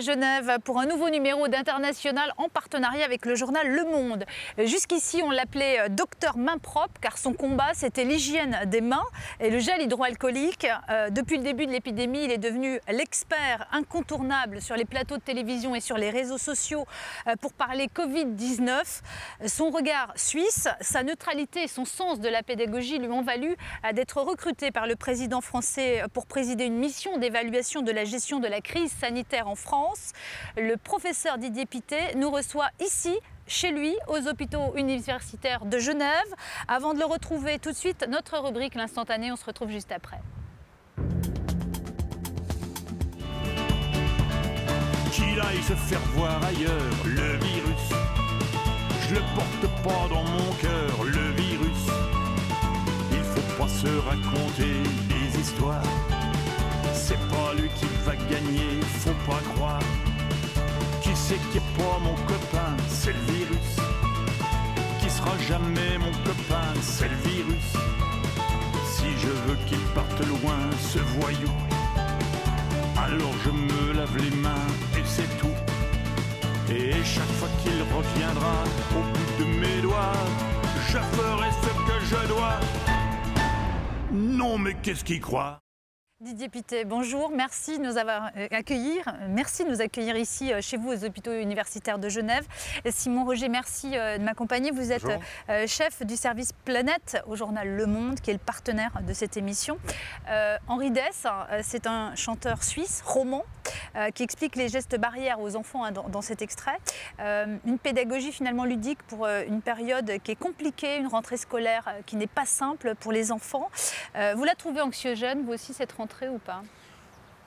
Genève pour un nouveau numéro d'International en partenariat avec le journal Le Monde. Jusqu'ici, on l'appelait euh, docteur main propre car son combat c'était l'hygiène des mains et le gel hydroalcoolique. Euh, depuis le début de l'épidémie, il est devenu l'expert incontournable sur les plateaux de télévision et sur les réseaux sociaux euh, pour parler Covid-19. Son regard suisse, sa neutralité et son sens de la pédagogie lui ont valu d'être recruté par le président français pour présider une mission d'évaluation de la gestion de la crise sanitaire en France. Le professeur Didier Pité nous reçoit ici chez lui, aux hôpitaux universitaires de Genève. Avant de le retrouver tout de suite, notre rubrique L'instantané, on se retrouve juste après. Qu'il aille se faire voir ailleurs, le virus. Je le porte pas dans mon cœur, le virus. Il faut pas se raconter des histoires c'est pas lui qui va gagner, faut pas croire. Qui c'est qui est pas mon copain, c'est le virus. Qui sera jamais mon copain, c'est le virus. Si je veux qu'il parte loin, ce voyou, alors je me lave les mains et c'est tout. Et chaque fois qu'il reviendra au bout de mes doigts, je ferai ce que je dois. Non mais qu'est-ce qu'il croit? Didier Pité, bonjour, merci de nous avoir euh, accueillis. Merci de nous accueillir ici euh, chez vous aux hôpitaux universitaires de Genève. Simon Roger, merci euh, de m'accompagner. Vous êtes chef du service Planète au journal Le Monde, qui est le partenaire de cette émission. Henri Dess, c'est un chanteur suisse, roman, qui explique les gestes barrières aux enfants hein, dans, cet extrait. Une pédagogie finalement ludique pour une période qui est compliquée, une rentrée scolaire qui n'est pas simple pour les enfants. Vous la trouvez anxiogène, vous aussi, cette rentrée ou pas?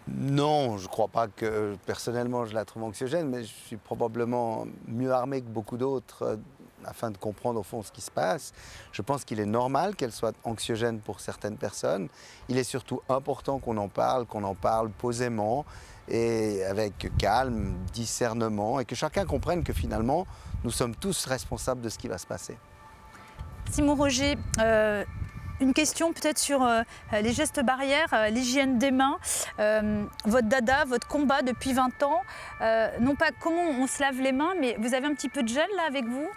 Non, je ne crois pas que personnellement je la trouve anxiogène, mais je suis probablement mieux armé que beaucoup d'autres euh, afin de comprendre au fond ce qui se passe. Je pense qu'il est normal qu'elle soit anxiogène pour certaines personnes. Il est surtout important qu'on en parle, qu'on en parle posément et avec calme, discernement, et que chacun comprenne que finalement nous sommes tous responsables de ce qui va se passer. Simon Roger, euh, une question peut-être sur euh, les gestes barrières, euh, l'hygiène des mains. Euh, votre dada, votre combat depuis 20 ans, non pas comment on se lave les mains, mais vous avez un petit peu de gel là avec vous?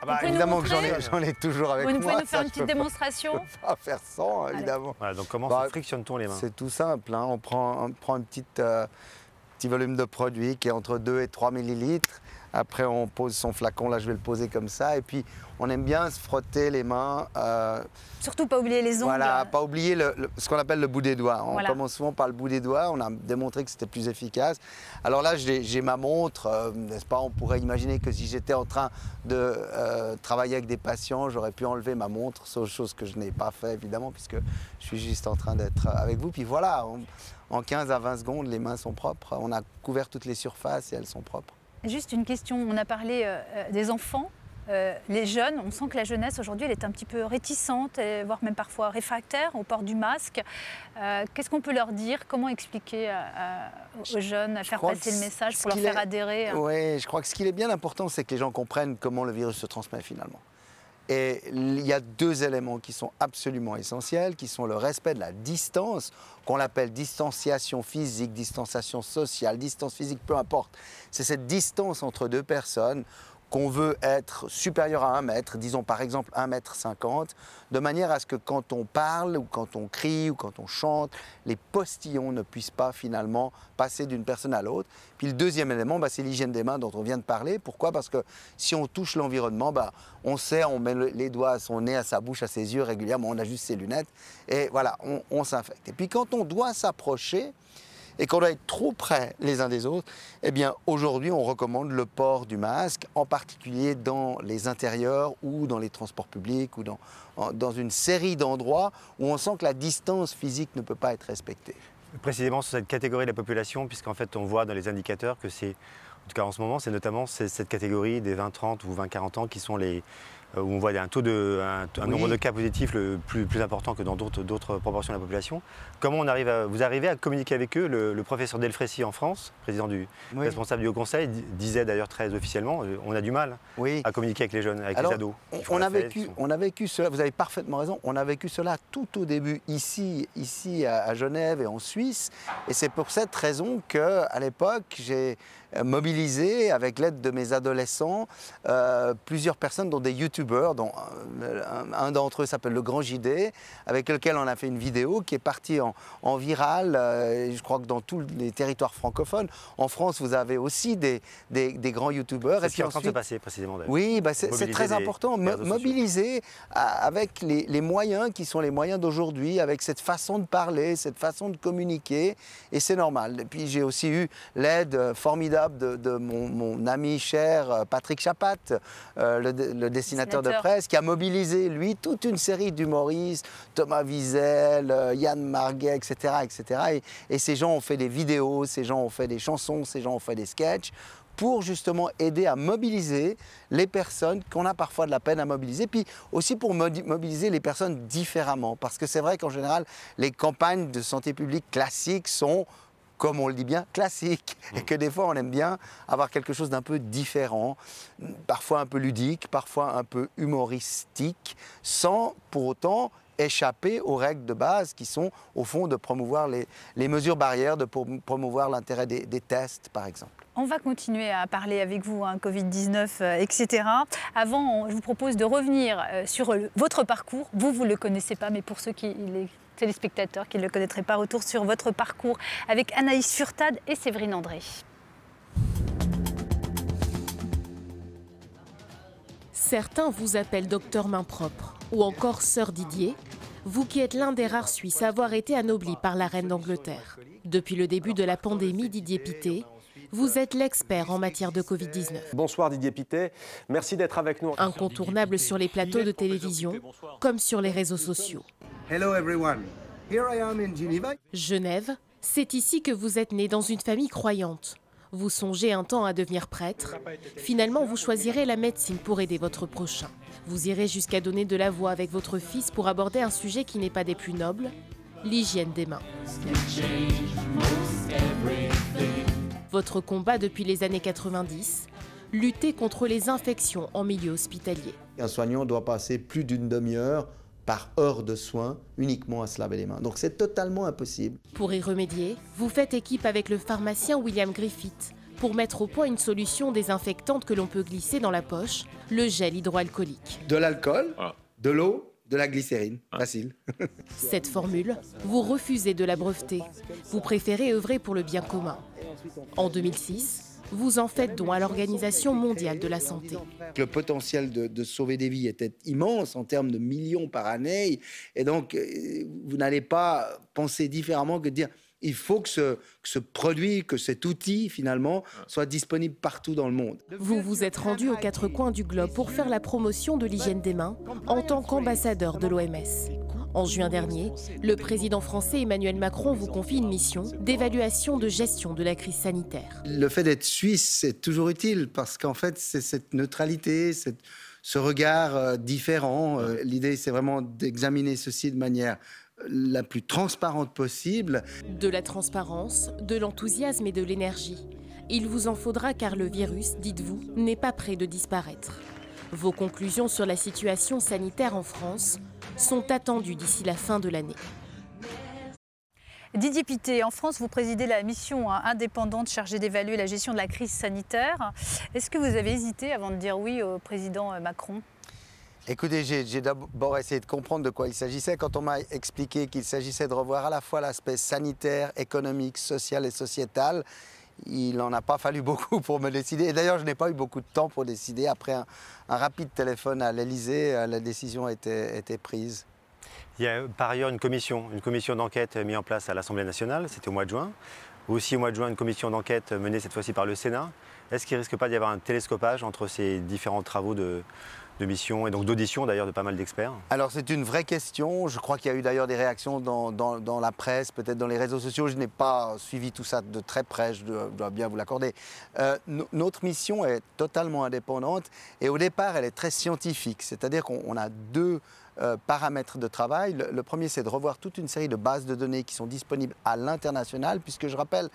Ah bah, évidemment que j'en ai, toujours avec moi. Vous pouvez nous faire une petite démonstration Je peux pas faire sans, évidemment. donc comment bah, frictionne-t-on les mains? C'est tout simple. Hein. On, prend, on prend un petit, petit volume de produit qui est entre 2 et 3 millilitres. Après, on pose son flacon, là je vais le poser comme ça. Et puis, on aime bien se frotter les mains. Euh, Surtout pas oublier les ongles. Voilà, pas oublier ce qu'on appelle le bout des doigts. On commence souvent par le bout des doigts, on a démontré que c'était plus efficace. Alors là, j'ai ma montre, euh, n'est-ce pas? On pourrait imaginer que si j'étais en train de euh, travailler avec des patients, j'aurais pu enlever ma montre, chose que je n'ai pas fait évidemment, puisque je suis juste en train d'être avec vous. Puis voilà, en 15 à 20 secondes, les mains sont propres. On a couvert toutes les surfaces et elles sont propres. Juste une question, on a parlé euh, euh, des enfants. Euh, les jeunes, on sent que la jeunesse aujourd'hui, elle est un petit peu réticente, voire même parfois réfractaire au port du masque. Qu'est-ce qu'on peut leur dire? Comment expliquer aux jeunes, à faire passer le message pour leur faire adhérer Oui, je crois que ce qui est bien important, c'est que les gens comprennent comment le virus se transmet finalement. Et il y a deux éléments qui sont absolument essentiels, qui sont le respect de la distance, qu'on appelle distanciation physique, distanciation sociale, distance physique, peu importe. C'est cette distance entre deux personnes qu'on veut être supérieur à un mètre, disons par exemple 1 mètre 50, de manière à ce que quand on parle ou quand on crie ou quand on chante, les postillons ne puissent pas finalement passer d'une personne à l'autre. Puis le deuxième élément, bah, c'est l'hygiène des mains dont on vient de parler. Pourquoi? Parce que si on touche l'environnement, bah, on sait, on met les doigts à son nez, à sa bouche, à ses yeux régulièrement, on a juste ses lunettes, et voilà, on s'infecte. Et puis quand on doit s'approcher, et qu'on doit être trop près les uns des autres, eh bien aujourd'hui on recommande le port du masque, en particulier dans les intérieurs ou dans les transports publics ou dans, dans une série d'endroits où on sent que la distance physique ne peut pas être respectée. Précisément sur cette catégorie de la population, puisqu'en fait on voit dans les indicateurs que c'est, en tout cas en ce moment, c'est notamment cette catégorie des 20-30 ou 20-40 ans qui sont les, où on voit un taux de, un, un Oui. nombre de cas positifs le plus, plus important que dans d'autres proportions de la population. Comment on arrive à, vous arrivez à communiquer avec eux le, le professeur Delfrécy en France, président du Oui. responsable du Haut Conseil, di- disait d'ailleurs très officiellement, euh, on a du mal Oui. à communiquer avec les jeunes, avec Alors, les ados. On, a fête, vécu, sont- on a vécu cela, vous avez parfaitement raison, on a vécu cela tout au début ici, ici à, à Genève et en Suisse. Et c'est pour cette raison qu'à l'époque, j'ai euh, mobilisé, avec l'aide de mes adolescents, euh, plusieurs personnes, dont des youtubeurs, dont euh, un, un d'entre eux s'appelle Le Grand JD, avec lequel on a fait une vidéo qui est partie en, en viral, euh, je crois que dans tous les territoires francophones. En France, vous avez aussi des, des- des grands youtubeurs. C'est Et ce qui est puis en train de se passer précisément. oui, bah c'est très les- important. les mobiliser à- avec les, les moyens qui sont les moyens d'aujourd'hui, avec cette façon de parler, cette façon de communiquer, et c'est normal. Et puis j'ai aussi eu l'aide euh, de, de mon, mon ami cher euh, Patrick Chapat, euh, le, le dessinateur de presse, qui a mobilisé, lui, toute une série d'humoristes, Thomas Wiesel, euh, Yann Marguet, etc. etc. Et, et ces gens ont fait des vidéos, ces gens ont fait des chansons, ces gens ont fait des sketchs pour justement aider à mobiliser les personnes qu'on a parfois de la peine à mobiliser, puis aussi pour mobiliser les personnes différemment. Parce que c'est vrai qu'en général, les campagnes de santé publique classiques sont comme on le dit bien, classiques, et que des fois on aime bien avoir quelque chose d'un peu différent, parfois un peu ludique, parfois un peu humoristique, sans pour autant échapper aux règles de base qui sont au fond de promouvoir les, les mesures barrières, de prom- promouvoir l'intérêt des- des tests par exemple. On va continuer à parler avec vous, hein, Covid-19, euh, etc. Avant, on- je vous propose de revenir euh, sur le- votre parcours. Vous, vous ne le connaissez pas, mais pour ceux qui, les téléspectateurs qui ne le connaîtraient pas, retour sur votre parcours avec Anaïs Furtad et Séverine André. Certains vous appellent docteur main propre ou encore sœur Didier, vous qui êtes l'un des rares Suisses à avoir été anobli par la reine d'Angleterre. Depuis le début de la pandémie, Didier Pité, vous êtes l'expert en matière de Covid-19. Bonsoir Didier Pitet, merci d'être avec nous. Incontournable sur les plateaux de télévision comme sur les réseaux sociaux. Hello everyone. Here I am in Geneva. Genève, c'est ici que vous êtes né dans une famille croyante. Vous songez un temps à devenir prêtre. Finalement, vous choisirez la médecine pour aider votre prochain. Vous irez jusqu'à donner de la voix avec votre fils pour aborder un sujet qui n'est pas des plus nobles, l'hygiène des mains. Votre combat depuis les années 90, lutter contre les infections en milieu hospitalier. Un soignant doit passer plus d'une demi-heure par heure de soins uniquement à se laver les mains. Donc c'est totalement impossible. Pour y remédier, vous faites équipe avec le pharmacien William Griffith pour mettre au point une solution désinfectante que l'on peut glisser dans la poche, le gel hydroalcoolique. De l'alcool, Voilà. de l'eau, de la glycérine. Facile. Cette formule, vous refusez de la breveter. Vous préférez œuvrer pour le bien commun. En 2006, vous en faites don à l'Organisation mondiale de la santé. Le potentiel de, de sauver des vies était immense en termes de millions par année. Et donc, euh, vous n'allez pas penser différemment que de dire il faut que ce, que ce produit, que cet outil, finalement, soit disponible partout dans le monde. Vous vous êtes rendu aux quatre coins du globe pour faire la promotion de l'hygiène des mains en tant qu'ambassadeur de l'OMS. En juin dernier, le président français Emmanuel Macron vous confie une mission d'évaluation de gestion de la crise sanitaire. Le fait d'être suisse, c'est toujours utile parce qu'en fait, c'est cette neutralité, cette- ce regard euh, différent. Euh, L'idée, c'est vraiment d'examiner ceci de manière euh, la plus transparente possible. De la transparence, de l'enthousiasme et de l'énergie. Il vous en faudra car le virus, dites-vous, n'est pas près de disparaître. Vos conclusions sur la situation sanitaire en France sont attendues d'ici la fin de l'année. Didier Pité, en France, vous présidez la mission hein, indépendante chargée d'évaluer la gestion de la crise sanitaire. Est-ce que vous avez hésité avant de dire oui au président euh, Macron? Écoutez, j'ai j'ai d'abord essayé de comprendre de quoi il s'agissait. Quand on m'a expliqué qu'il s'agissait de revoir à la fois l'aspect sanitaire, économique, social et sociétal, il n'en a pas fallu beaucoup pour me décider. Et d'ailleurs, je n'ai pas eu beaucoup de temps pour décider. Après un, rapide téléphone à l'Elysée, euh, la décision était, était prise. Il y a par ailleurs une commission, une commission d'enquête mise en place à l'Assemblée nationale, c'était au mois de juin. Aussi au mois de juin, une commission d'enquête menée cette fois-ci par le Sénat. Est-ce qu'il ne risque pas d'y avoir un télescopage entre ces différents travaux de, de mission et donc d'audition d'ailleurs de pas mal d'experts Alors c'est une vraie question. Je crois qu'il y a eu d'ailleurs des réactions dans, dans- la presse, peut-être dans les réseaux sociaux. Je n'ai pas suivi tout ça de très près, je dois, bien vous l'accorder. Euh, no- notre mission est totalement indépendante et au départ elle est très scientifique. C'est-à-dire qu'on on a deux euh, paramètres de travail. Le, premier c'est de revoir toute une série de bases de données qui sont disponibles à l'international, puisque je rappelle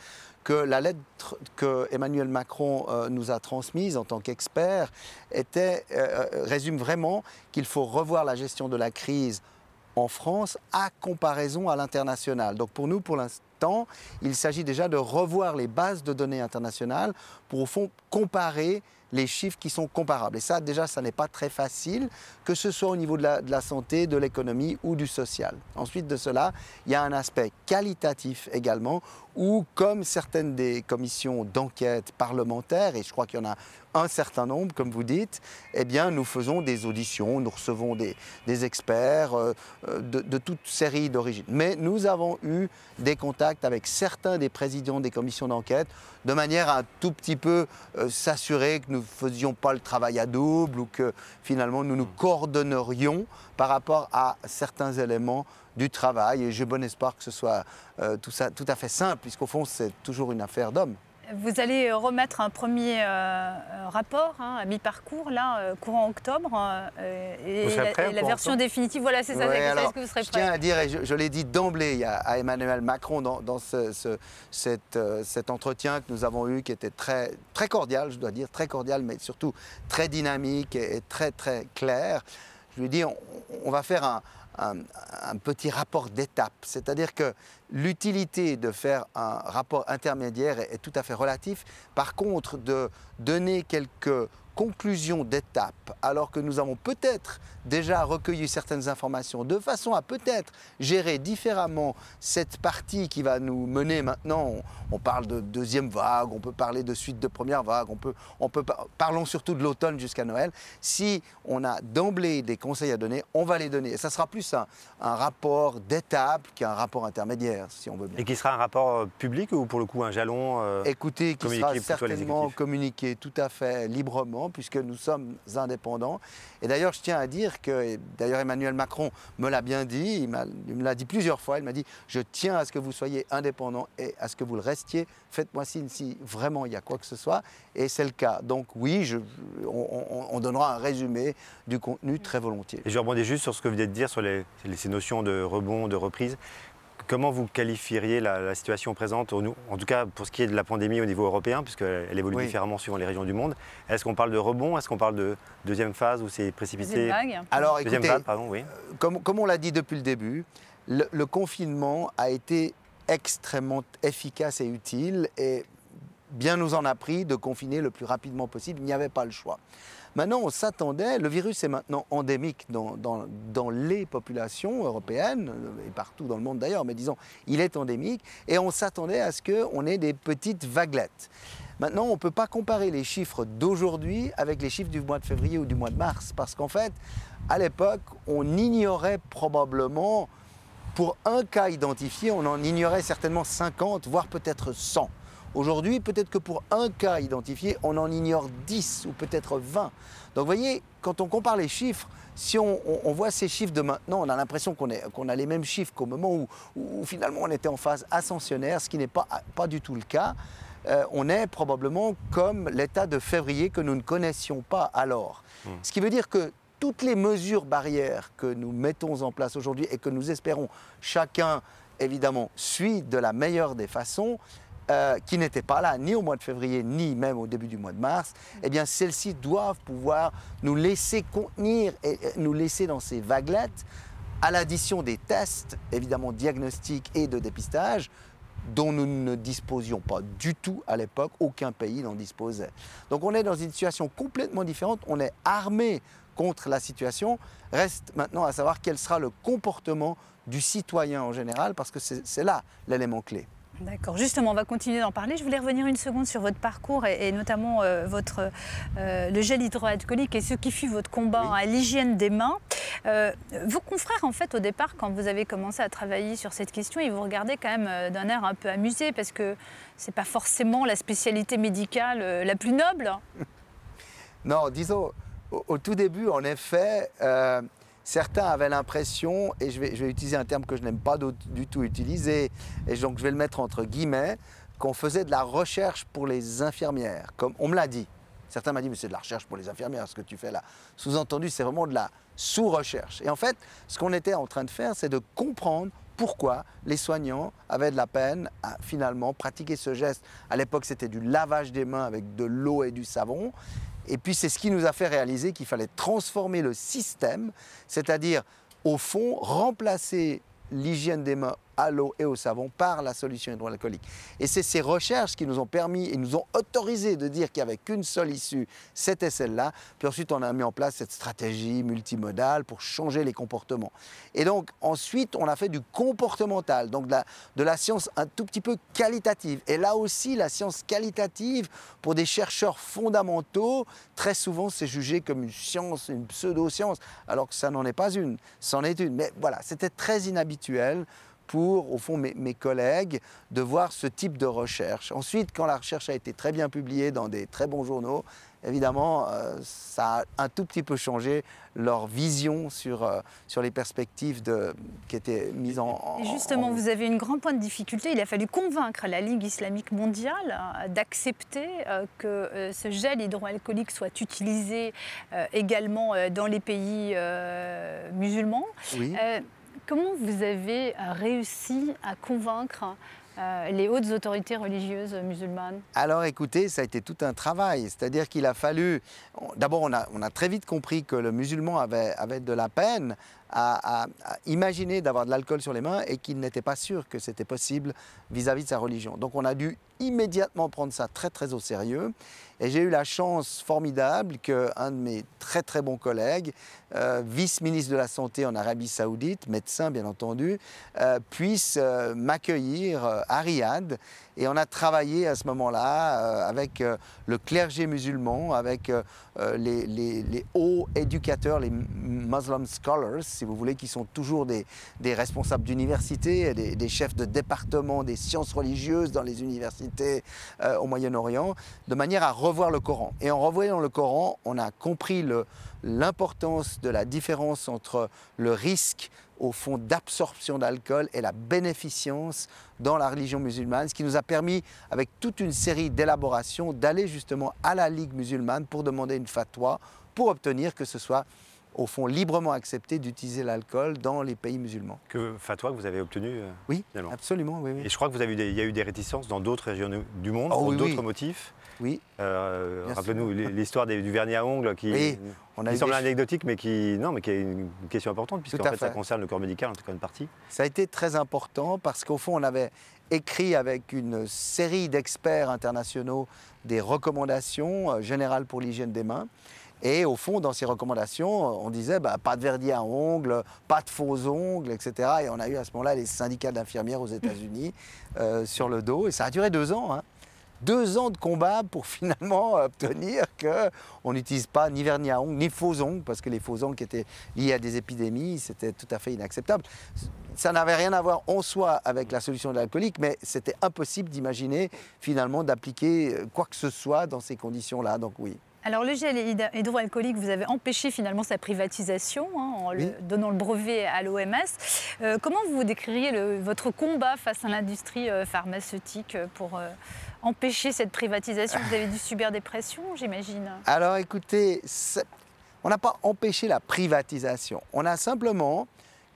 que la lettre que Emmanuel Macron euh, nous a transmise en tant qu'expert était, euh, résume vraiment qu'il faut revoir la gestion de la crise en France à comparaison à l'international. Donc pour nous, pour l'instant, il s'agit déjà de revoir les bases de données internationales pour au fond comparer les chiffres qui sont comparables. Et ça, déjà, ça n'est pas très facile, que ce soit au niveau de la, de la santé, de l'économie ou du social. Ensuite de cela, il y a un aspect qualitatif également, où comme certaines des commissions d'enquête parlementaires, et je crois qu'il y en a un certain nombre, comme vous dites, eh bien, nous faisons des auditions, nous recevons des, experts euh, euh, de, de toute série d'origines. Mais nous avons eu des contacts avec certains des présidents des commissions d'enquête, de manière à un tout petit peu euh, s'assurer que nous ne faisions pas le travail à double ou que finalement nous nous coordonnerions par rapport à certains éléments du travail. Et j'ai bon espoir que ce soit euh, tout, ça, tout à fait simple, puisqu'au fond, c'est toujours une affaire d'hommes. Vous allez euh, remettre un premier euh, rapport hein, à mi-parcours, là, euh, courant octobre. euh, et, Vous serez la, prêt et version octobre définitive, voilà, c'est ça. Ouais, c'est ça. alors, Est-ce que vous serez je tiens prêt à dire, et je, je l'ai dit d'emblée à, à Emmanuel Macron dans, dans ce- ce- cette, euh, cet entretien que nous avons eu, qui était très, très cordial, je dois dire, très cordial, mais surtout très dynamique et, et très très clair. Je lui ai dit, on, on va faire un, un- petit rapport d'étape, c'est-à-dire que l'utilité de faire un rapport intermédiaire est, est tout à fait relatif. Par contre, de donner quelques conclusions d'étape, alors que nous avons peut-être déjà recueilli certaines informations, de façon à peut-être gérer différemment cette partie qui va nous mener maintenant. On, parle de deuxième vague, on peut parler de suite de première vague, on peut, on peut par- parlons surtout de l'automne jusqu'à Noël. Si on a d'emblée des conseils à donner, on va les donner. Et ça sera plus un, un rapport d'étape qu'un rapport intermédiaire, si on veut bien. Et qui sera un rapport euh, public ou pour le coup un jalon euh, Écoutez, qui sera certainement communiqué tout à fait librement, puisque nous sommes indépendants. Et d'ailleurs, je tiens à dire que, d'ailleurs Emmanuel Macron me l'a bien dit, il, me l'a dit plusieurs fois, il m'a dit, je tiens à ce que vous soyez indépendants et à ce que vous le restiez. Faites-moi signe si vraiment il y a quoi que ce soit. Et c'est le cas. Donc oui, je- on, on- on donnera un résumé du contenu très volontiers. Et je rebondis juste sur ce que vous venez de dire sur ces notions de rebond, de reprise. Comment vous qualifieriez la, la situation présente, au- en tout cas pour ce qui est de la pandémie au niveau européen, puisqu'elle évolue Oui. différemment suivant les régions du monde Est-ce qu'on parle de rebond? Est-ce qu'on parle de deuxième phase où c'est précipité? Deuxième vague. Alors Deuxième écoutez, vague, pardon, oui. comme, comme on l'a dit depuis le début, le, le confinement a été extrêmement efficace et utile et bien nous en a pris de confiner le plus rapidement possible. Il n'y avait pas le choix. Maintenant, on s'attendait, le virus est maintenant endémique dans, les populations européennes, et partout dans le monde d'ailleurs, mais disons, il est endémique, et on s'attendait à ce qu'on ait des petites vaguelettes. Maintenant, on ne peut pas comparer les chiffres d'aujourd'hui avec les chiffres du mois de février ou du mois de mars, parce qu'en fait, à l'époque, on ignorait probablement, pour un cas identifié, on en ignorait certainement 50, voire peut-être 100. Aujourd'hui, peut-être que pour un cas identifié, on en ignore 10 ou peut-être 20. Donc vous voyez, quand on compare les chiffres, si on, on- on voit ces chiffres de maintenant, on a l'impression qu'on a les mêmes chiffres qu'au moment où, où finalement on était en phase ascensionnaire, ce qui n'est pas, pas du tout le cas. Euh, on est probablement comme l'état de février que nous ne connaissions pas alors. Ce qui veut dire que toutes les mesures barrières que nous mettons en place aujourd'hui et que nous espérons chacun, évidemment, suit de la meilleure des façons, euh, qui n'étaient pas là ni au mois de février, ni même au début du mois de mars, eh bien celles-ci doivent pouvoir nous laisser contenir et nous laisser dans ces vaguelettes à l'addition des tests, évidemment diagnostiques et de dépistage, dont nous ne disposions pas du tout à l'époque, aucun pays n'en disposait. Donc on est dans une situation complètement différente, on est armé contre la situation, reste maintenant à savoir quel sera le comportement du citoyen en général, parce que c'est là l'élément clé. D'accord. Justement, on va continuer d'en parler. Je voulais revenir une seconde sur votre parcours et, et notamment euh, votre, euh, le gel hydroalcoolique et ce qui fut votre combat Oui. à l'hygiène des mains. Euh, vos confrères, en fait, au départ, quand vous avez commencé à travailler sur cette question, ils vous regardaient quand même d'un air un peu amusé parce que c'est pas forcément la spécialité médicale la plus noble. Non, disons, au, au tout début, en effet, certains avaient l'impression, et je vais, utiliser un terme que je n'aime pas du du tout utiliser, et donc je vais le mettre entre guillemets, qu'on faisait de la recherche pour les infirmières. Comme on me l'a dit. Certains m'ont dit, mais c'est de la recherche pour les infirmières, ce que tu fais là. Sous-entendu, c'est vraiment de la sous-recherche. Et en fait, ce qu'on était en train de faire, c'est de comprendre pourquoi les soignants avaient de la peine à finalement pratiquer ce geste. À l'époque, c'était du lavage des mains avec de l'eau et du savon. Et puis, c'est ce qui nous a fait réaliser qu'il fallait transformer le système, c'est-à-dire, au fond, remplacer l'hygiène des mains à l'eau et au savon par la solution hydroalcoolique. Et c'est ces recherches qui nous ont permis et nous ont autorisé de dire qu'il n'y avait qu'une seule issue, c'était celle-là. Puis ensuite, on a mis en place cette stratégie multimodale pour changer les comportements. Et donc, ensuite, on a fait du comportemental, donc de la, science un tout petit peu qualitative. Et là aussi, la science qualitative, pour des chercheurs fondamentaux, très souvent, c'est jugé comme une science, une pseudo-science, alors que ça n'en est pas une, c'en est une. Mais voilà, c'était très inhabituel pour, au fond, mes, mes, collègues de voir ce type de recherche. Ensuite, quand la recherche a été très bien publiée dans des très bons journaux, évidemment, euh, ça a un tout petit peu changé leur vision sur, euh, sur les perspectives de, qui étaient mises en... en justement, en... vous avez une grande point de difficulté. Il a fallu convaincre la Ligue islamique mondiale euh, d'accepter euh, que ce gel hydroalcoolique soit utilisé également dans les pays musulmans. Oui. Comment vous avez euh, réussi à convaincre euh, les hautes autorités religieuses musulmanes? Alors écoutez, ça a été tout un travail. C'est-à-dire qu'il a fallu. D'abord, on a, très vite compris que le musulman avait de la peine à, imaginer d'avoir de l'alcool sur les mains et qu'il n'était pas sûr que c'était possible vis-à-vis de sa religion. Donc on a dû immédiatement prendre ça très très au sérieux. Et j'ai eu la chance formidable qu'un de mes très très bons collègues, euh, vice-ministre de la Santé en Arabie Saoudite, médecin bien entendu, euh, puisse euh, m'accueillir à Riyad. Et on a travaillé à ce moment-là avec le clergé musulman, avec les- les hauts éducateurs, les Muslim scholars, si vous voulez, qui sont toujours des, responsables d'université, des, chefs de département des sciences religieuses dans les universités euh, au Moyen-Orient, de manière à revoir le Coran. Et en revoyant le Coran, on a compris l'importance de la différence entre le risque au fond d'absorption d'alcool et la bénéficence dans la religion musulmane, ce qui nous a permis, avec toute une série d'élaborations, d'aller justement à la Ligue musulmane pour demander une fatwa, pour obtenir que ce soit au fond librement accepté d'utiliser l'alcool dans les pays musulmans. Que fatwa que vous avez obtenu euh, Oui, finalement. absolument, oui, oui. Et je crois que vous avez eu des, il y a eu des réticences dans d'autres régions du monde, Oh pour oui, d'autres motifs. Oui, Euh, Rappelez-nous l'histoire du vernis à ongles qui, Oui, on a qui semble des- anecdotique, mais qui, non, mais qui est une question importante, puisqu'en à fait, ça concerne le corps médical, en tout cas une partie. Ça a été très important parce qu'au fond, on avait écrit avec une série d'experts internationaux des recommandations euh, générales pour l'hygiène des mains. Et au fond, dans ces recommandations, on disait bah, pas de vernis à ongles, pas de faux ongles, etc. Et on a eu à ce moment-là les syndicats d'infirmières aux États-Unis euh, sur le dos. Et ça a duré deux ans. hein. Deux ans de combat pour finalement obtenir qu'on n'utilise pas ni vernis à ongles, ni faux ongles, parce que les faux ongles qui étaient liés à des épidémies, c'était tout à fait inacceptable. Ça n'avait rien à voir en soi avec la solution de l'alcoolique, mais c'était impossible d'imaginer finalement d'appliquer quoi que ce soit dans ces conditions-là. Donc oui. Alors le gel hyd- hydroalcoolique, vous avez empêché finalement sa privatisation hein, en le- donnant le brevet à l'OMS. Euh, comment vous décririez le- votre combat face à l'industrie euh, pharmaceutique euh, pour euh, empêcher cette privatisation? Vous avez dû subir des pressions, j'imagine. Alors écoutez, on n'a pas empêché la privatisation. On a simplement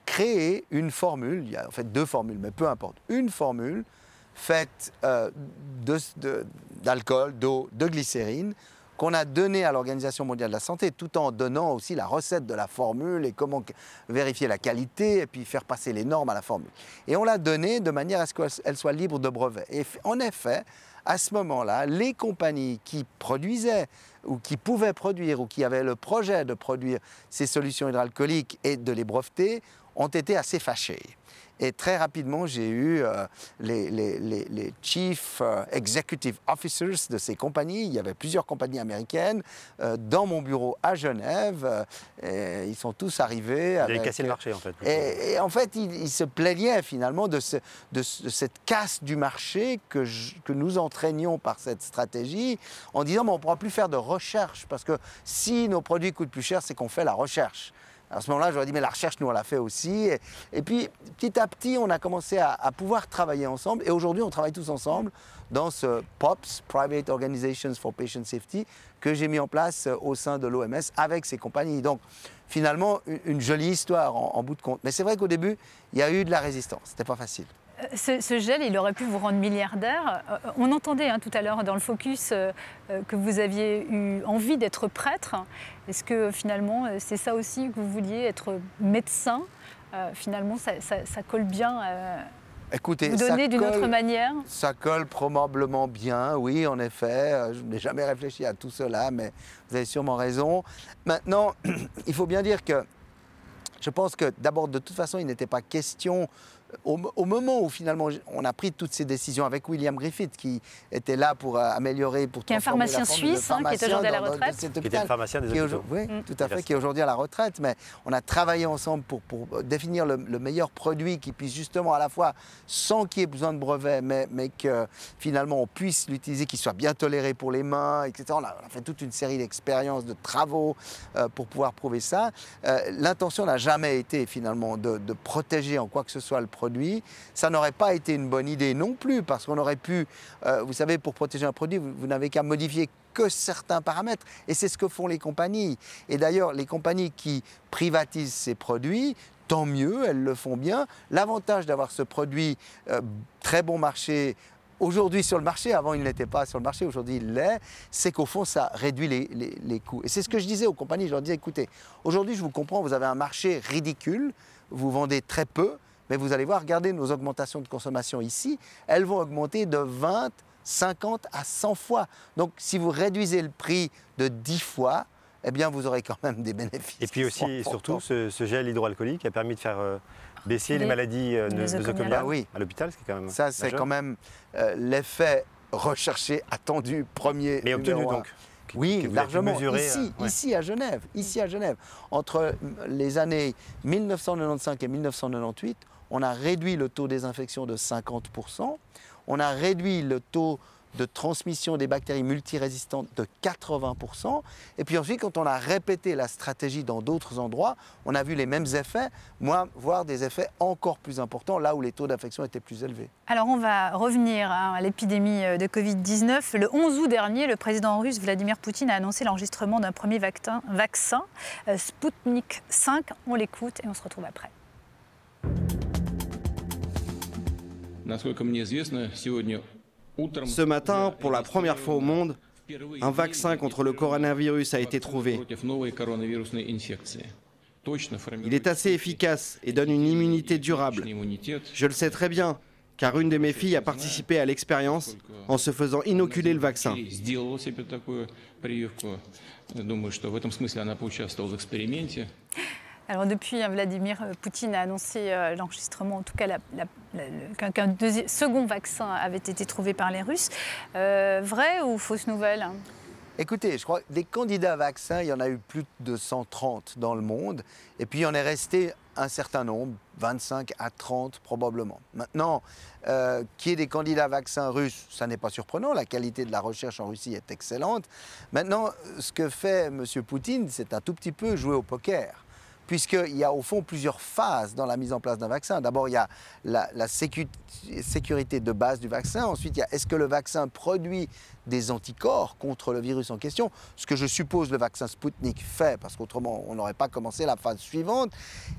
créé une formule, il y a en fait deux formules, mais peu importe, une formule faite euh, de- de- d'alcool, d'eau, de glycérine, qu'on a donnée à l'Organisation mondiale de la santé, tout en donnant aussi la recette de la formule et comment vérifier la qualité et puis faire passer les normes à la formule. Et on l'a donnée de manière à ce qu'elle soit libre de brevet. Et en effet, à ce moment-là, les compagnies qui produisaient ou qui pouvaient produire ou qui avaient le projet de produire ces solutions hydroalcooliques et de les breveter ont été assez fâchés. Et très rapidement, j'ai eu euh, les, les, les, les, chief euh, executive officers de ces compagnies. Il y avait plusieurs compagnies américaines euh, dans mon bureau à Genève. Et ils sont tous arrivés. Vous avez cassé le marché, en fait. Et, et, en fait, ils, ils, se plaignaient finalement de, ce, de, de, cette casse du marché que, je, que nous entraînions par cette stratégie en disant, mais on ne pourra plus faire de recherche parce que si nos produits coûtent plus cher, c'est qu'on fait la recherche. À ce moment-là, j'aurais dit, mais la recherche, nous, on l'a fait aussi. Et, puis, petit à petit, on a commencé à, pouvoir travailler ensemble. Et aujourd'hui, on travaille tous ensemble dans ce POPS, Private Organizations for Patient Safety, que j'ai mis en place au sein de l'OMS avec ces compagnies. Donc, finalement, une, une jolie histoire en, en, bout de compte. Mais c'est vrai qu'au début, il y a eu de la résistance. C'était pas facile. Ce, ce, gel, il aurait pu vous rendre milliardaire. On entendait hein, tout à l'heure dans le focus euh, que vous aviez eu envie d'être prêtre. Est-ce que finalement, c'est ça aussi que vous vouliez, être médecin? Euh, Finalement, ça, ça, ça, colle bien euh, Écoutez, vous donner d'une autre manière? Ça colle probablement bien, oui, en effet. Je n'ai jamais réfléchi à tout cela, mais vous avez sûrement raison. Maintenant, il faut bien dire que je pense que d'abord, de toute façon, il n'était pas question au, au, moment où finalement on a pris toutes ces décisions avec William Griffith qui était là pour euh, améliorer, pour qui est un pharmacien suisse hein, qui est aujourd'hui à la retraite, qui était un pharmacien des hôpitaux. Oui, mmh. tout à fait, qui est aujourd'hui à la retraite. Mais on a travaillé ensemble pour, pour définir le, le, meilleur produit qui puisse justement à la fois, sans qu'il y ait besoin de brevet, mais, mais que finalement on puisse l'utiliser, qu'il soit bien toléré pour les mains, etc. On a, on a fait toute une série d'expériences, de travaux euh, pour pouvoir prouver ça. Euh, L'intention n'a jamais été finalement de, de protéger en quoi que ce soit le produit ça n'aurait pas été une bonne idée non plus, parce qu'on aurait pu, euh, vous savez, pour protéger un produit, vous, vous n'avez qu'à modifier que certains paramètres, et c'est ce que font les compagnies. Et d'ailleurs, les compagnies qui privatisent ces produits, tant mieux, elles le font bien. L'avantage d'avoir ce produit euh, très bon marché aujourd'hui sur le marché, avant il ne l'était pas sur le marché, aujourd'hui il l'est, c'est qu'au fond ça réduit les, les, les coûts. Et c'est ce que je disais aux compagnies, je leur disais écoutez, aujourd'hui je vous comprends, vous avez un marché ridicule, vous vendez très peu, mais vous allez voir, regardez nos augmentations de consommation ici, elles vont augmenter de 20, 50 à 100 fois. Donc si vous réduisez le prix de 10 fois, eh bien vous aurez quand même des bénéfices. Et puis aussi, et surtout, ce, ce, gel hydroalcoolique a permis de faire euh, baisser les, les maladies euh, nosocomiales ah, oui. à l'hôpital, ce qui est quand même Ça, c'est quand même euh, l'effet recherché, attendu, premier. Mais obtenu donc oui, largement. Mesurer, ici, euh, ouais. ici à Genève, ici à Genève, entre les années 1995 et 1998, on a réduit le taux des infections de 50%, on a réduit le taux de transmission des bactéries multirésistantes de 80%. Et puis ensuite, quand on a répété la stratégie dans d'autres endroits, on a vu les mêmes effets, voire des effets encore plus importants, là où les taux d'infection étaient plus élevés. Alors on va revenir à l'épidémie de Covid-19. Le 11 août dernier, le président russe Vladimir Poutine a annoncé l'enregistrement d'un premier vaccin, vaccin Sputnik 5. On l'écoute et on se retrouve après. Ce matin, pour la première fois au monde, un vaccin contre le coronavirus a été trouvé. Il est assez efficace et donne une immunité durable. Je le sais très bien, car une de mes filles a participé à l'expérience en se faisant inoculer le vaccin. Alors depuis, Vladimir Poutine a annoncé euh, l'enregistrement, en tout cas qu'un second vaccin avait été trouvé par les Russes. Euh, vrai ou fausse nouvelle Écoutez, je crois que des candidats vaccins, il y en a eu plus de 130 dans le monde, et puis il en est resté un certain nombre, 25 à 30 probablement. Maintenant, euh, qu'il y ait des candidats vaccins russes, ça n'est pas surprenant, la qualité de la recherche en Russie est excellente. Maintenant, ce que fait M. Poutine, c'est un tout petit peu jouer au poker puisqu'il y a au fond plusieurs phases dans la mise en place d'un vaccin. D'abord, il y a la, la sécu sécurité de base du vaccin. Ensuite, il y a est-ce que le vaccin produit des anticorps contre le virus en question, ce que je suppose le vaccin Sputnik fait, parce qu'autrement on n'aurait pas commencé la phase suivante.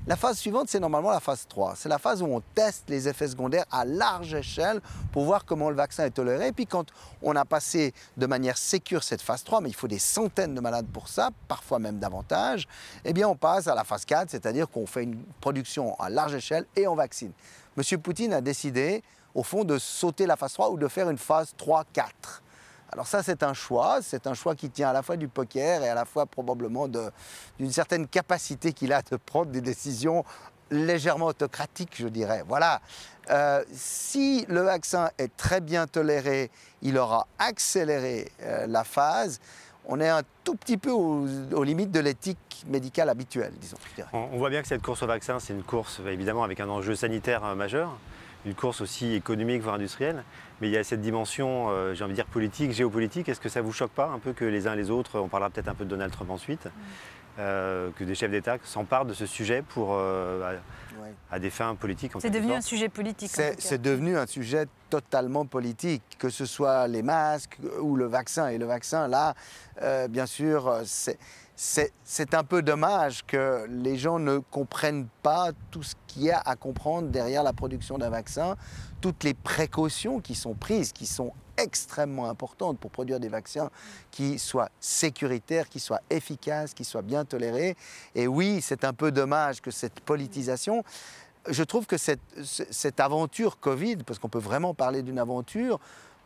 La phase suivante, c'est normalement la phase 3. C'est la phase où on teste les effets secondaires à large échelle pour voir comment le vaccin est toléré. Et puis quand on a passé de manière sécure cette phase 3, mais il faut des centaines de malades pour ça, parfois même davantage, eh bien on passe à la phase 4, c'est-à-dire qu'on fait une production à large échelle et on vaccine. M. Poutine a décidé, au fond, de sauter la phase 3 ou de faire une phase 3-4. Alors ça, c'est un choix. C'est un choix qui tient à la fois du poker et à la fois probablement d'une certaine capacité qu'il a de prendre des décisions légèrement autocratique, je dirais. Voilà. Euh, si le vaccin est très bien toléré, il aura accéléré euh, la phase. On est un tout petit peu aux, limites de l'éthique médicale habituelle, disons. On voit bien que cette course au vaccin, c'est une course évidemment avec un enjeu sanitaire euh, majeur, une course aussi économique, voire industrielle, mais il y a cette dimension, euh, j'ai envie de dire, politique, géopolitique. Est-ce que ça vous choque pas un peu que les uns et les autres, on parlera peut-être un peu de Donald Trump ensuite, euh, que des chefs d'État s'emparent de ce sujet pour, Ouais. à, des fins politiques en C'est devenu un sujet politique. C'est devenu un sujet totalement politique, que ce soit les masques ou le vaccin. Et le vaccin, là, euh, bien sûr, c'est un peu dommage que les gens ne comprennent pas tout ce qu'il y a à comprendre derrière la production d'un vaccin, toutes les précautions qui sont prises, qui sont extrêmement importantes pour produire des vaccins qui soient sécuritaires, qui soient efficaces, qui soient bien tolérés. Et oui, c'est un peu dommage que cette politisation je trouve que cette, ce- cette aventure Covid, parce qu'on peut vraiment parler d'une aventure,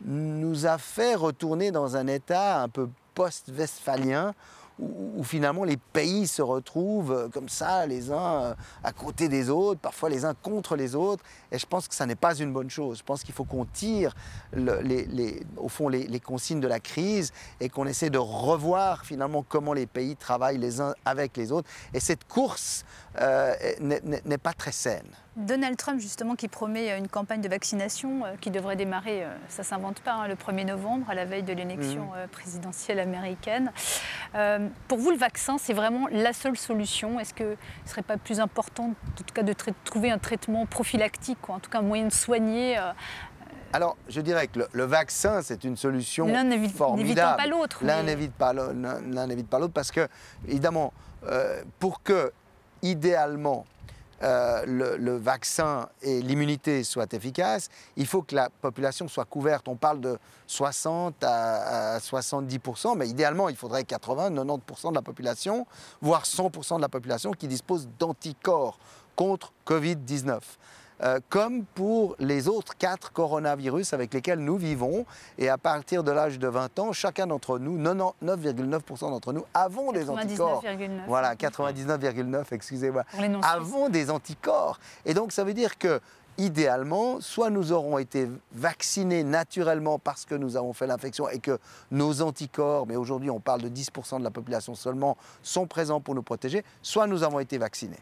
nous a fait retourner dans un état un peu post-westphalien, où, finalement les pays se retrouvent euh, comme ça, les uns euh, à côté des autres, parfois les uns contre les autres. Et je pense que ça n'est pas une bonne chose. Je pense qu'il faut qu'on tire le- les, au fond les, consignes de la crise et qu'on essaie de revoir finalement comment les pays travaillent les uns avec les autres. Et cette course euh, n'est pas très saine. Donald Trump, justement, qui promet euh, une campagne de vaccination euh, qui devrait démarrer, euh, ça ne s'invente pas, hein, le 1er novembre, à la veille de l'élection Mhm. présidentielle américaine. Euh, pour vous, le vaccin, c'est vraiment la seule solution? Est-ce que ce ne serait pas plus important, en tout cas, de trouver un traitement prophylactique, quoi, en tout cas un moyen de soigner euh, Alors, je dirais que le, le vaccin, c'est une solution L'un formidable. pas l'autre, L'un n'évite pas l'au- l'un l'un n'évite pas l'autre parce que, évidemment, euh, pour que, idéalement, euh, le, vaccin et l'immunité soient efficaces, il faut que la population soit couverte. On parle de 60 à, à 70% mais idéalement, il faudrait 80-90% de la population, voire 100% de la population qui dispose d'anticorps contre Covid-19. Euh, comme pour les autres quatre coronavirus avec lesquels nous vivons. Et à partir de l'âge de 20 ans, chacun d'entre nous, 99,9% d'entre nous, avons des anticorps. 99,9. Voilà, 99,9, excusez-moi. Avons des anticorps. Et donc, ça veut dire que, idéalement, soit nous aurons été vaccinés naturellement parce que nous avons fait l'infection et que nos anticorps, mais aujourd'hui on parle de 10% de la population seulement, sont présents pour nous protéger, soit nous avons été vaccinés.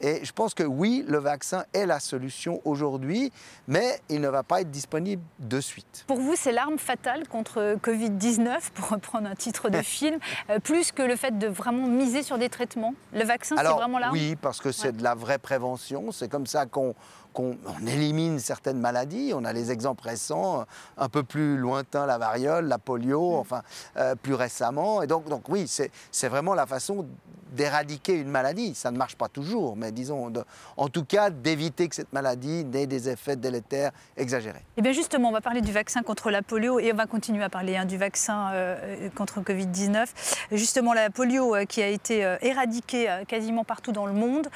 Et je pense que oui, le vaccin est la solution aujourd'hui, mais il ne va pas être disponible de suite. Pour vous, c'est l'arme fatale contre Covid-19, pour reprendre un titre de film, euh, plus que le fait de vraiment miser sur des traitements? Le vaccin, c'est vraiment l'arme? oui, parce que c'est Ouais. de la vraie prévention. C'est comme ça qu'on qu'on- on élimine certaines maladies. On a les exemples récents, un peu plus lointains, la variole, la polio, Mm. enfin euh, plus récemment. Et donc, donc oui, c'est vraiment la façon d'éradiquer une maladie. Ça ne marche pas toujours, mais disons, de- en tout cas, d'éviter que cette maladie n'ait des effets délétères exagérés. Eh bien justement, on va parler du vaccin contre la polio et on va continuer à parler hein, du vaccin euh, euh, contre Covid-19. Justement, la polio euh, qui a été éradiquée quasiment partout dans le monde,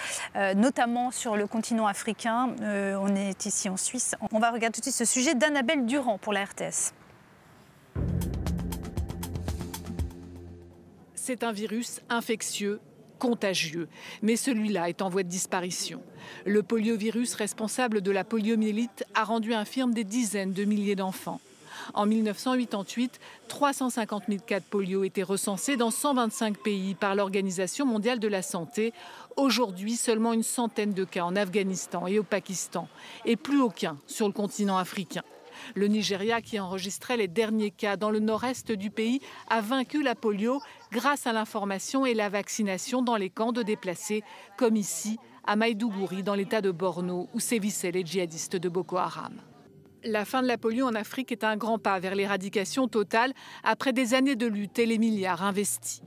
notamment sur le continent africain. Euh, on est ici en Suisse. On va regarder tout de suite ce sujet d'Annabelle Durand pour la RTS. C'est un virus infectieux, contagieux, mais celui-là est en voie de disparition. Le poliovirus responsable de la poliomyélite a rendu infirme des dizaines de milliers d'enfants. En 1988, 350 000 cas de polio étaient recensés dans 125 pays par l'Organisation mondiale de la santé. Aujourd'hui, seulement une centaine de cas en Afghanistan et au Pakistan, et plus aucun sur le continent africain. Le Nigeria, qui enregistrait les derniers cas dans le nord-est du pays, a vaincu la polio grâce à l'information et la vaccination dans les camps de déplacés, comme ici à Maïdougouri, dans l'état de Borno, où sévissaient les djihadistes de Boko Haram. La fin de la polio en Afrique est un grand pas vers l'éradication totale après des années de lutte et les milliards investis.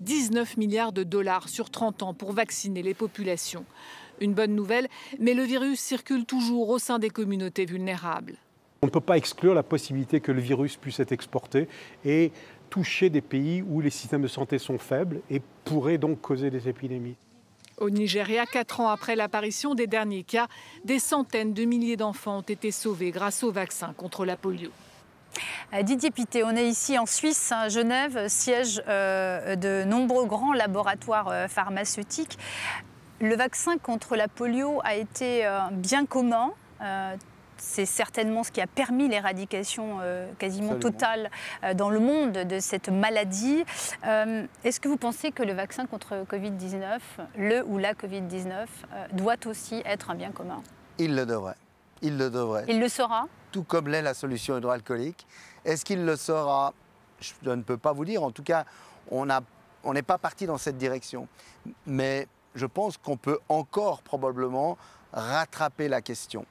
19 milliards de dollars sur 30 ans pour vacciner les populations. Une bonne nouvelle, mais le virus circule toujours au sein des communautés vulnérables. On ne peut pas exclure la possibilité que le virus puisse être exporté et toucher des pays où les systèmes de santé sont faibles et pourrait donc causer des épidémies. Au Nigeria, quatre ans après l'apparition des derniers cas, des centaines de milliers d'enfants ont été sauvés grâce au vaccin contre la polio. Euh, Didier Pité, on est ici en Suisse, à Genève, siège euh, de nombreux grands laboratoires euh, pharmaceutiques. le vaccin contre la polio a été bien commun. C'est certainement ce qui a permis l'éradication quasiment totale dans le monde de cette maladie. Est-ce que vous pensez que le vaccin contre Covid-19, le ou la Covid-19, doit aussi être un bien commun? Il le devrait. Il le devrait. Il le sera? Tout comme l'est la solution hydroalcoolique. Est-ce qu'il le sera? Je ne peux pas vous dire. En tout cas, on n'est pas parti dans cette direction. Mais je pense qu'on peut encore probablement rattraper la question.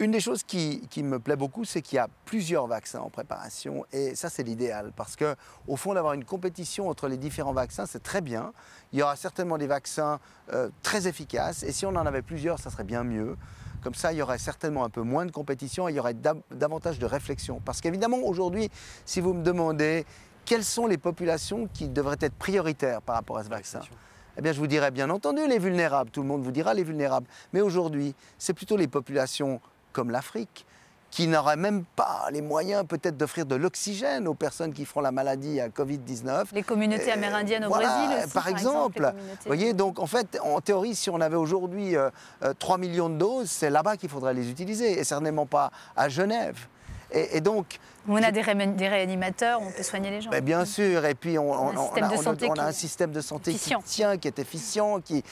Une des choses qui, me plaît beaucoup, c'est qu'il y a plusieurs vaccins en préparation et ça c'est l'idéal parce que au fond d'avoir une compétition entre les différents vaccins, c'est très bien. Il y aura certainement des vaccins euh, très efficaces et si on en avait plusieurs, ça serait bien mieux. Comme ça, il y aurait certainement un peu moins de compétition et il y aurait davantage de réflexion. Parce qu'évidemment, aujourd'hui, si vous me demandez quelles sont les populations qui devraient être prioritaires par rapport à ce vaccin, eh bien, je vous dirais bien entendu les vulnérables. Tout le monde vous dira les vulnérables. Mais aujourd'hui, c'est plutôt les populations comme l'Afrique, qui n'auraient même pas les moyens peut-être d'offrir de l'oxygène aux personnes qui feront la maladie à Covid-19. Les communautés amérindiennes au Brésil aussi, par, exemple. Vous voyez, donc en fait, en théorie, si on avait aujourd'hui 3 euh, euh, millions de doses, c'est là-bas qu'il faudrait les utiliser, et certainement pas à Genève. Et, donc. On a des, réanimateurs, on peut soigner les gens. bien sûr, et puis on, a, un système de santé qui tient, qui est efficient, qui,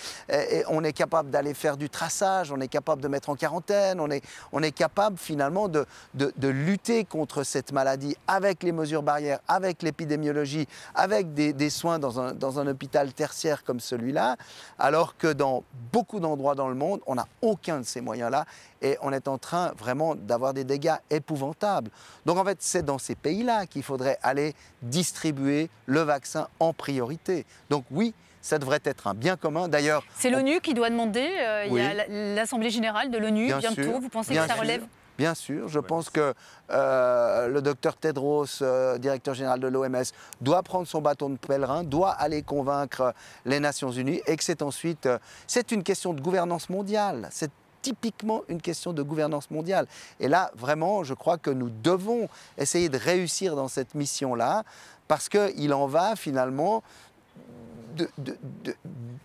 on est capable d'aller faire du traçage, on est capable de mettre en quarantaine, on est, on est capable finalement de, de, lutter contre cette maladie avec les mesures barrières, avec l'épidémiologie, avec des, des soins dans un, dans un hôpital tertiaire comme celui-là, alors que dans beaucoup d'endroits dans le monde, on n'a aucun de ces moyens-là et on est en train vraiment d'avoir des dégâts épouvantables. Donc en fait, c'est dans ces pays-là qu'il faudrait aller distribuer le vaccin en priorité. Donc oui, ça devrait être un bien commun. D'ailleurs, c'est l'ONU qui doit demander. Euh, il y a l'Assemblée générale de l'ONU bientôt. Vous pensez que ça relève? Bien sûr, je pense que euh, le docteur Tedros, euh, directeur général de l'OMS, doit prendre son bâton de pèlerin, doit aller convaincre les Nations Unies et que c'est ensuite, c'est une question de gouvernance mondiale. C'est typiquement une question de gouvernance mondiale. Et là, vraiment, je crois que nous devons essayer de réussir dans cette mission-là, parce qu'il en va finalement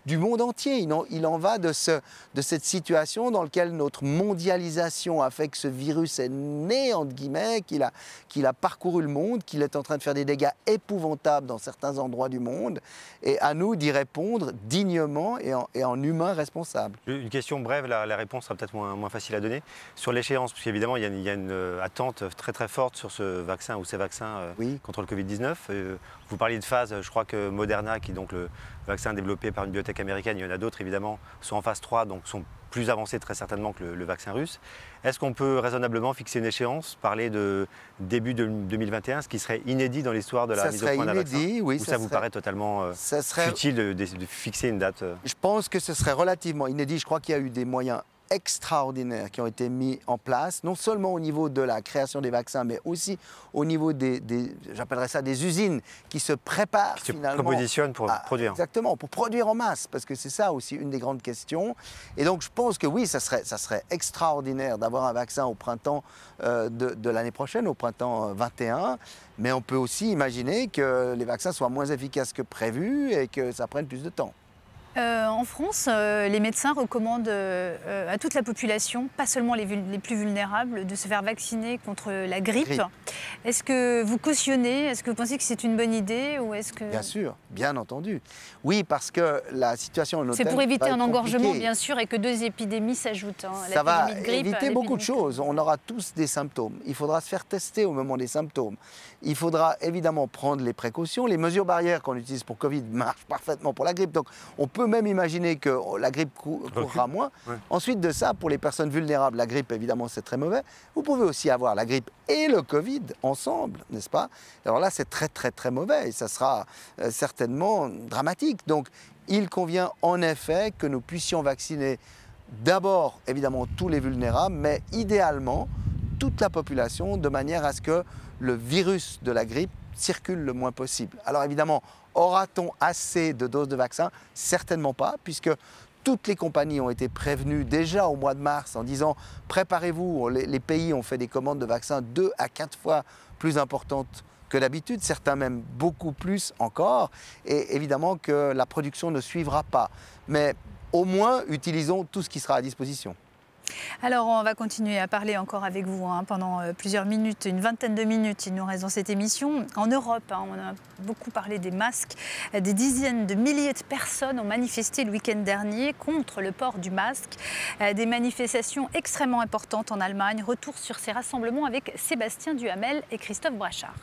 du monde entier. Il en, va de, ce, de, cette situation dans laquelle notre mondialisation a fait que ce virus est né, entre guillemets, qu'il a, qu'il a parcouru le monde, qu'il est en train de faire des dégâts épouvantables dans certains endroits du monde. Et à nous d'y répondre dignement et en, et en, humain responsable. Une question brève, la, réponse sera peut-être moins, moins, facile à donner. Sur l'échéance, parce qu'évidemment, il, il, y a une euh, attente très très forte sur ce vaccin ou ces vaccins euh, contre le Covid-19. Euh, vous parliez de phase, je crois que Moderna, qui est donc le vaccin développé par une biotech américaine, il y en a d'autres évidemment, sont en phase 3, donc sont plus avancés très certainement que le, vaccin russe. Est-ce qu'on peut raisonnablement fixer une échéance, parler de début de 2021, ce qui serait inédit dans l'histoire de la mise au point d'un vaccin oui, Ou ça, vous paraît totalement euh, futile de, fixer une date euh Je pense que ce serait relativement inédit. Je crois qu'il y a eu des moyens extraordinaires qui ont été mis en place, non seulement au niveau de la création des vaccins, mais aussi au niveau des, j'appellerais ça des usines qui se préparent qui finalement. Se positionnent pour produire. Exactement, pour produire en masse, parce que c'est ça aussi une des grandes questions. Et donc je pense que oui, ça serait, ça serait extraordinaire d'avoir un vaccin au printemps euh, de, de l'année prochaine, au printemps 21. Euh, mais on peut aussi imaginer que les vaccins soient moins efficaces que prévu et que ça prenne plus de temps. Euh, en France, euh, les médecins recommandent euh, à toute la population, pas seulement les, plus vulnérables, de se faire vacciner contre la grippe. Est-ce que vous cautionnez? Est-ce que vous pensez que c'est une bonne idée ou est-ce que... Bien sûr, bien entendu. Oui, parce que la situation C'est pour éviter un engorgement, bien sûr, et que deux épidémies s'ajoutent. Hein, Ça va éviter beaucoup de choses. On aura tous des symptômes. Il faudra se faire tester au moment des symptômes. Il faudra évidemment prendre les précautions. Les mesures barrières qu'on utilise pour Covid marchent parfaitement pour la grippe. Donc on peut même imaginer que la grippe courra moins. Ensuite de ça, pour les personnes vulnérables, la grippe, évidemment, c'est très mauvais. Vous pouvez aussi avoir la grippe et le Covid ensemble, n'est-ce pas? Alors là, c'est très, très, très mauvais et ça sera euh, certainement dramatique. Donc, il convient en effet que nous puissions vacciner d'abord, évidemment, tous les vulnérables, mais idéalement, toute la population, de manière à ce que le virus de la grippe circule le moins possible. Alors évidemment, Aura-t-on assez de doses de vaccins? Certainement pas, puisque toutes les compagnies ont été prévenues déjà au mois de mars en disant préparez-vous, les, pays ont fait des commandes de vaccins deux à quatre fois plus importantes que d'habitude, certains même beaucoup plus encore, et évidemment que la production ne suivra pas. Mais au moins utilisons tout ce qui sera à disposition. Alors, on va continuer à parler encore avec vous hein, pendant euh, plusieurs minutes, une vingtaine de minutes, il nous reste dans cette émission. En Europe, hein, on a beaucoup parlé des masques. Des dizaines de milliers de personnes ont manifesté le week-end dernier contre le port du masque. Euh, des manifestations extrêmement importantes en Allemagne. Retour sur ces rassemblements avec Sébastien Duhamel et Christophe Brachard.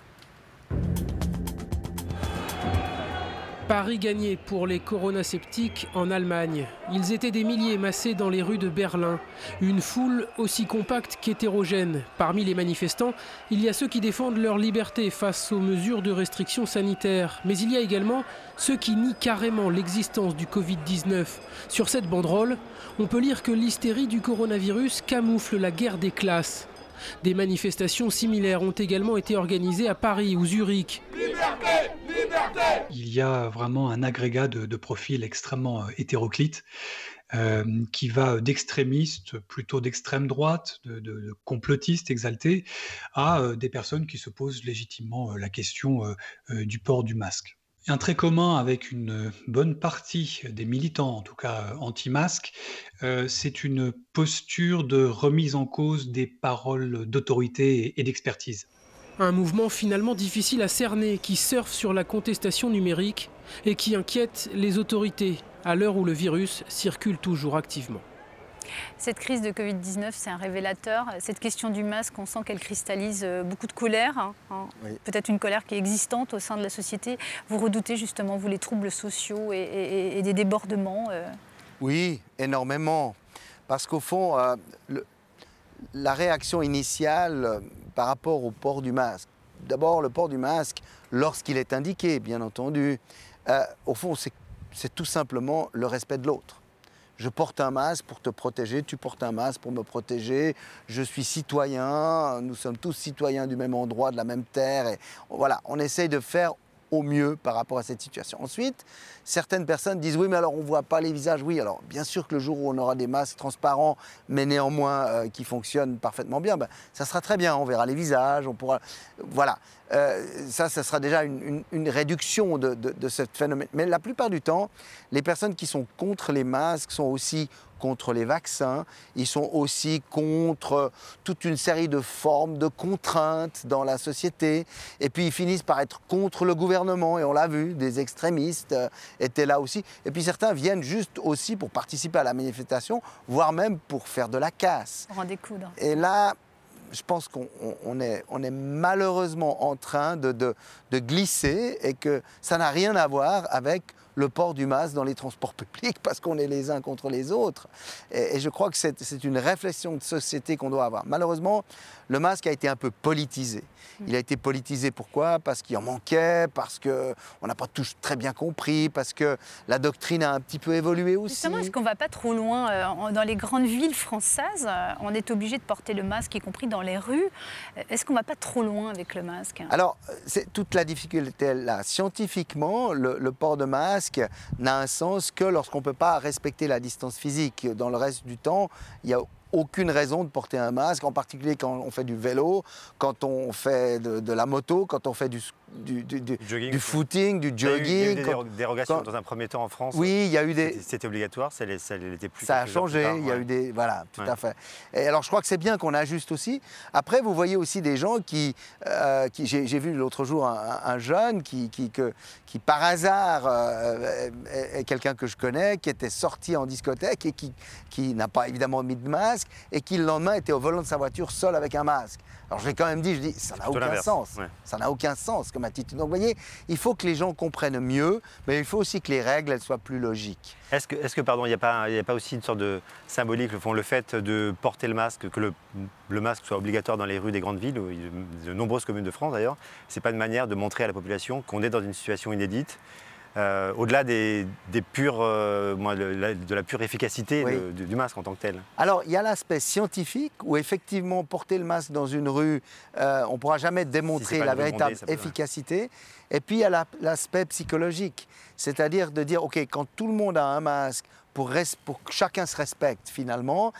Paris gagné pour les coronasceptiques en Allemagne. Ils étaient des milliers massés dans les rues de Berlin. Une foule aussi compacte qu'hétérogène. Parmi les manifestants, il y a ceux qui défendent leur liberté face aux mesures de restriction sanitaire. Mais il y a également ceux qui nient carrément l'existence du Covid-19. Sur cette banderole, on peut lire que l'hystérie du coronavirus camoufle la guerre des classes. Des manifestations similaires ont également été organisées à Paris ou Zurich. Il y a vraiment un agrégat de, profils extrêmement euh, hétéroclites euh, qui va d'extrémistes, plutôt d'extrême droite, de, complotistes exaltés, à euh, des personnes qui se posent légitimement la question du port du masque. Un trait commun avec une bonne partie des militants, en tout cas anti-masques, c'est une posture de remise en cause des paroles d'autorité et d'expertise. Un mouvement finalement difficile à cerner qui surfe sur la contestation numérique et qui inquiète les autorités à l'heure où le virus circule toujours activement. Cette crise de Covid-19, c'est un révélateur. Cette question du masque, on sent qu'elle cristallise euh, beaucoup de colère, hein, hein. peut-être une colère qui est existante au sein de la société. Vous redoutez justement, vous, les troubles sociaux et, des débordements euh Oui, énormément. Parce qu'au fond, euh, la réaction initiale par rapport au port du masque. D'abord, le port du masque, lorsqu'il est indiqué, bien entendu, au fond, c'est tout simplement le respect de l'autre. Je porte un masque pour te protéger, tu portes un masque pour me protéger, je suis citoyen, nous sommes tous citoyens du même endroit, de la même terre. Et voilà, on essaye de faire au mieux par rapport à cette situation. Ensuite, certaines personnes disent oui, mais alors on ne voit pas les visages. Oui, alors bien sûr que le jour où on aura des masques transparents, mais néanmoins euh, qui fonctionnent parfaitement bien, ben, ça sera très bien. On verra les visages, on pourra. Voilà. Euh, ça, ça sera déjà une, réduction de, de, ce phénomène. Mais la plupart du temps, les personnes qui sont contre les masques sont aussi contre les vaccins, ils sont aussi contre toute une série de formes de contraintes dans la société, et puis ils finissent par être contre le gouvernement, et on l'a vu, des extrémistes euh, étaient là aussi, et puis certains viennent juste aussi pour participer à la manifestation, voire même pour faire de la casse. Et là, je pense qu'on est, malheureusement en train de glisser et que ça n'a rien à voir avec le port du masque dans les transports publics parce qu'on est les uns contre les autres. Et, je crois que c'est une réflexion de société qu'on doit avoir. Malheureusement, le masque a été un peu politisé. Il a été politisé pourquoi? Parce qu'il en manquait, parce qu'on n'a pas tous très bien compris, parce que la doctrine a un petit peu évolué aussi. Justement, est-ce qu'on ne va pas trop loin euh, Dans les grandes villes françaises, euh, on est obligé de porter le masque, y compris dans les rues. Est-ce qu'on ne va pas trop loin avec le masque? Alors, c'est toute la difficulté là. Scientifiquement, le, le port de masque n'a un sens que lorsqu'on ne peut pas respecter la distance physique. Dans le reste du temps, il y a aucune raison de porter un masque, en particulier quand on fait du vélo, quand on fait de, la moto, quand on fait du, du, du, footing, du jogging. Il y a eu, des dérogations dans un premier temps en France. Oui, il y a eu des. C'était obligatoire, ça n'était plus. Ça a changé, il y a eu des. Voilà, tout à fait. Et alors je crois que c'est bien qu'on ajuste aussi. Après, vous voyez aussi des gens qui. Euh, qui J'ai vu l'autre jour un, jeune qui, qui, que, qui, par hasard, euh, est, quelqu'un que je connais, qui était sorti en discothèque et qui, qui n'a pas évidemment mis de masque et qui le lendemain était au volant de sa voiture seul avec un masque. Alors je l'ai quand même dit, je dis, ça n'a aucun sens. Ça n'a aucun sens comme attitude. Donc vous voyez, il faut que les gens comprennent mieux, mais il faut aussi que les règles elles soient plus logiques. Est-ce que, est que, pardon, il n'y a, pas, a pas aussi une sorte de symbolique, le, le fait de porter le masque, que le, le, masque soit obligatoire dans les rues des grandes villes, de nombreuses communes de France d'ailleurs, c'est pas une manière de montrer à la population qu'on est dans une situation inédite euh, au-delà des, pures, euh, de, la, pure efficacité du, masque en tant que tel. Alors, il y a l'aspect scientifique où effectivement porter le masque dans une rue, euh, on ne pourra jamais démontrer la véritable efficacité. Et puis, il y a l'aspect psychologique, c'est-à-dire de dire, OK, quand tout le monde a un masque, pour, pour que chacun se respecte finalement,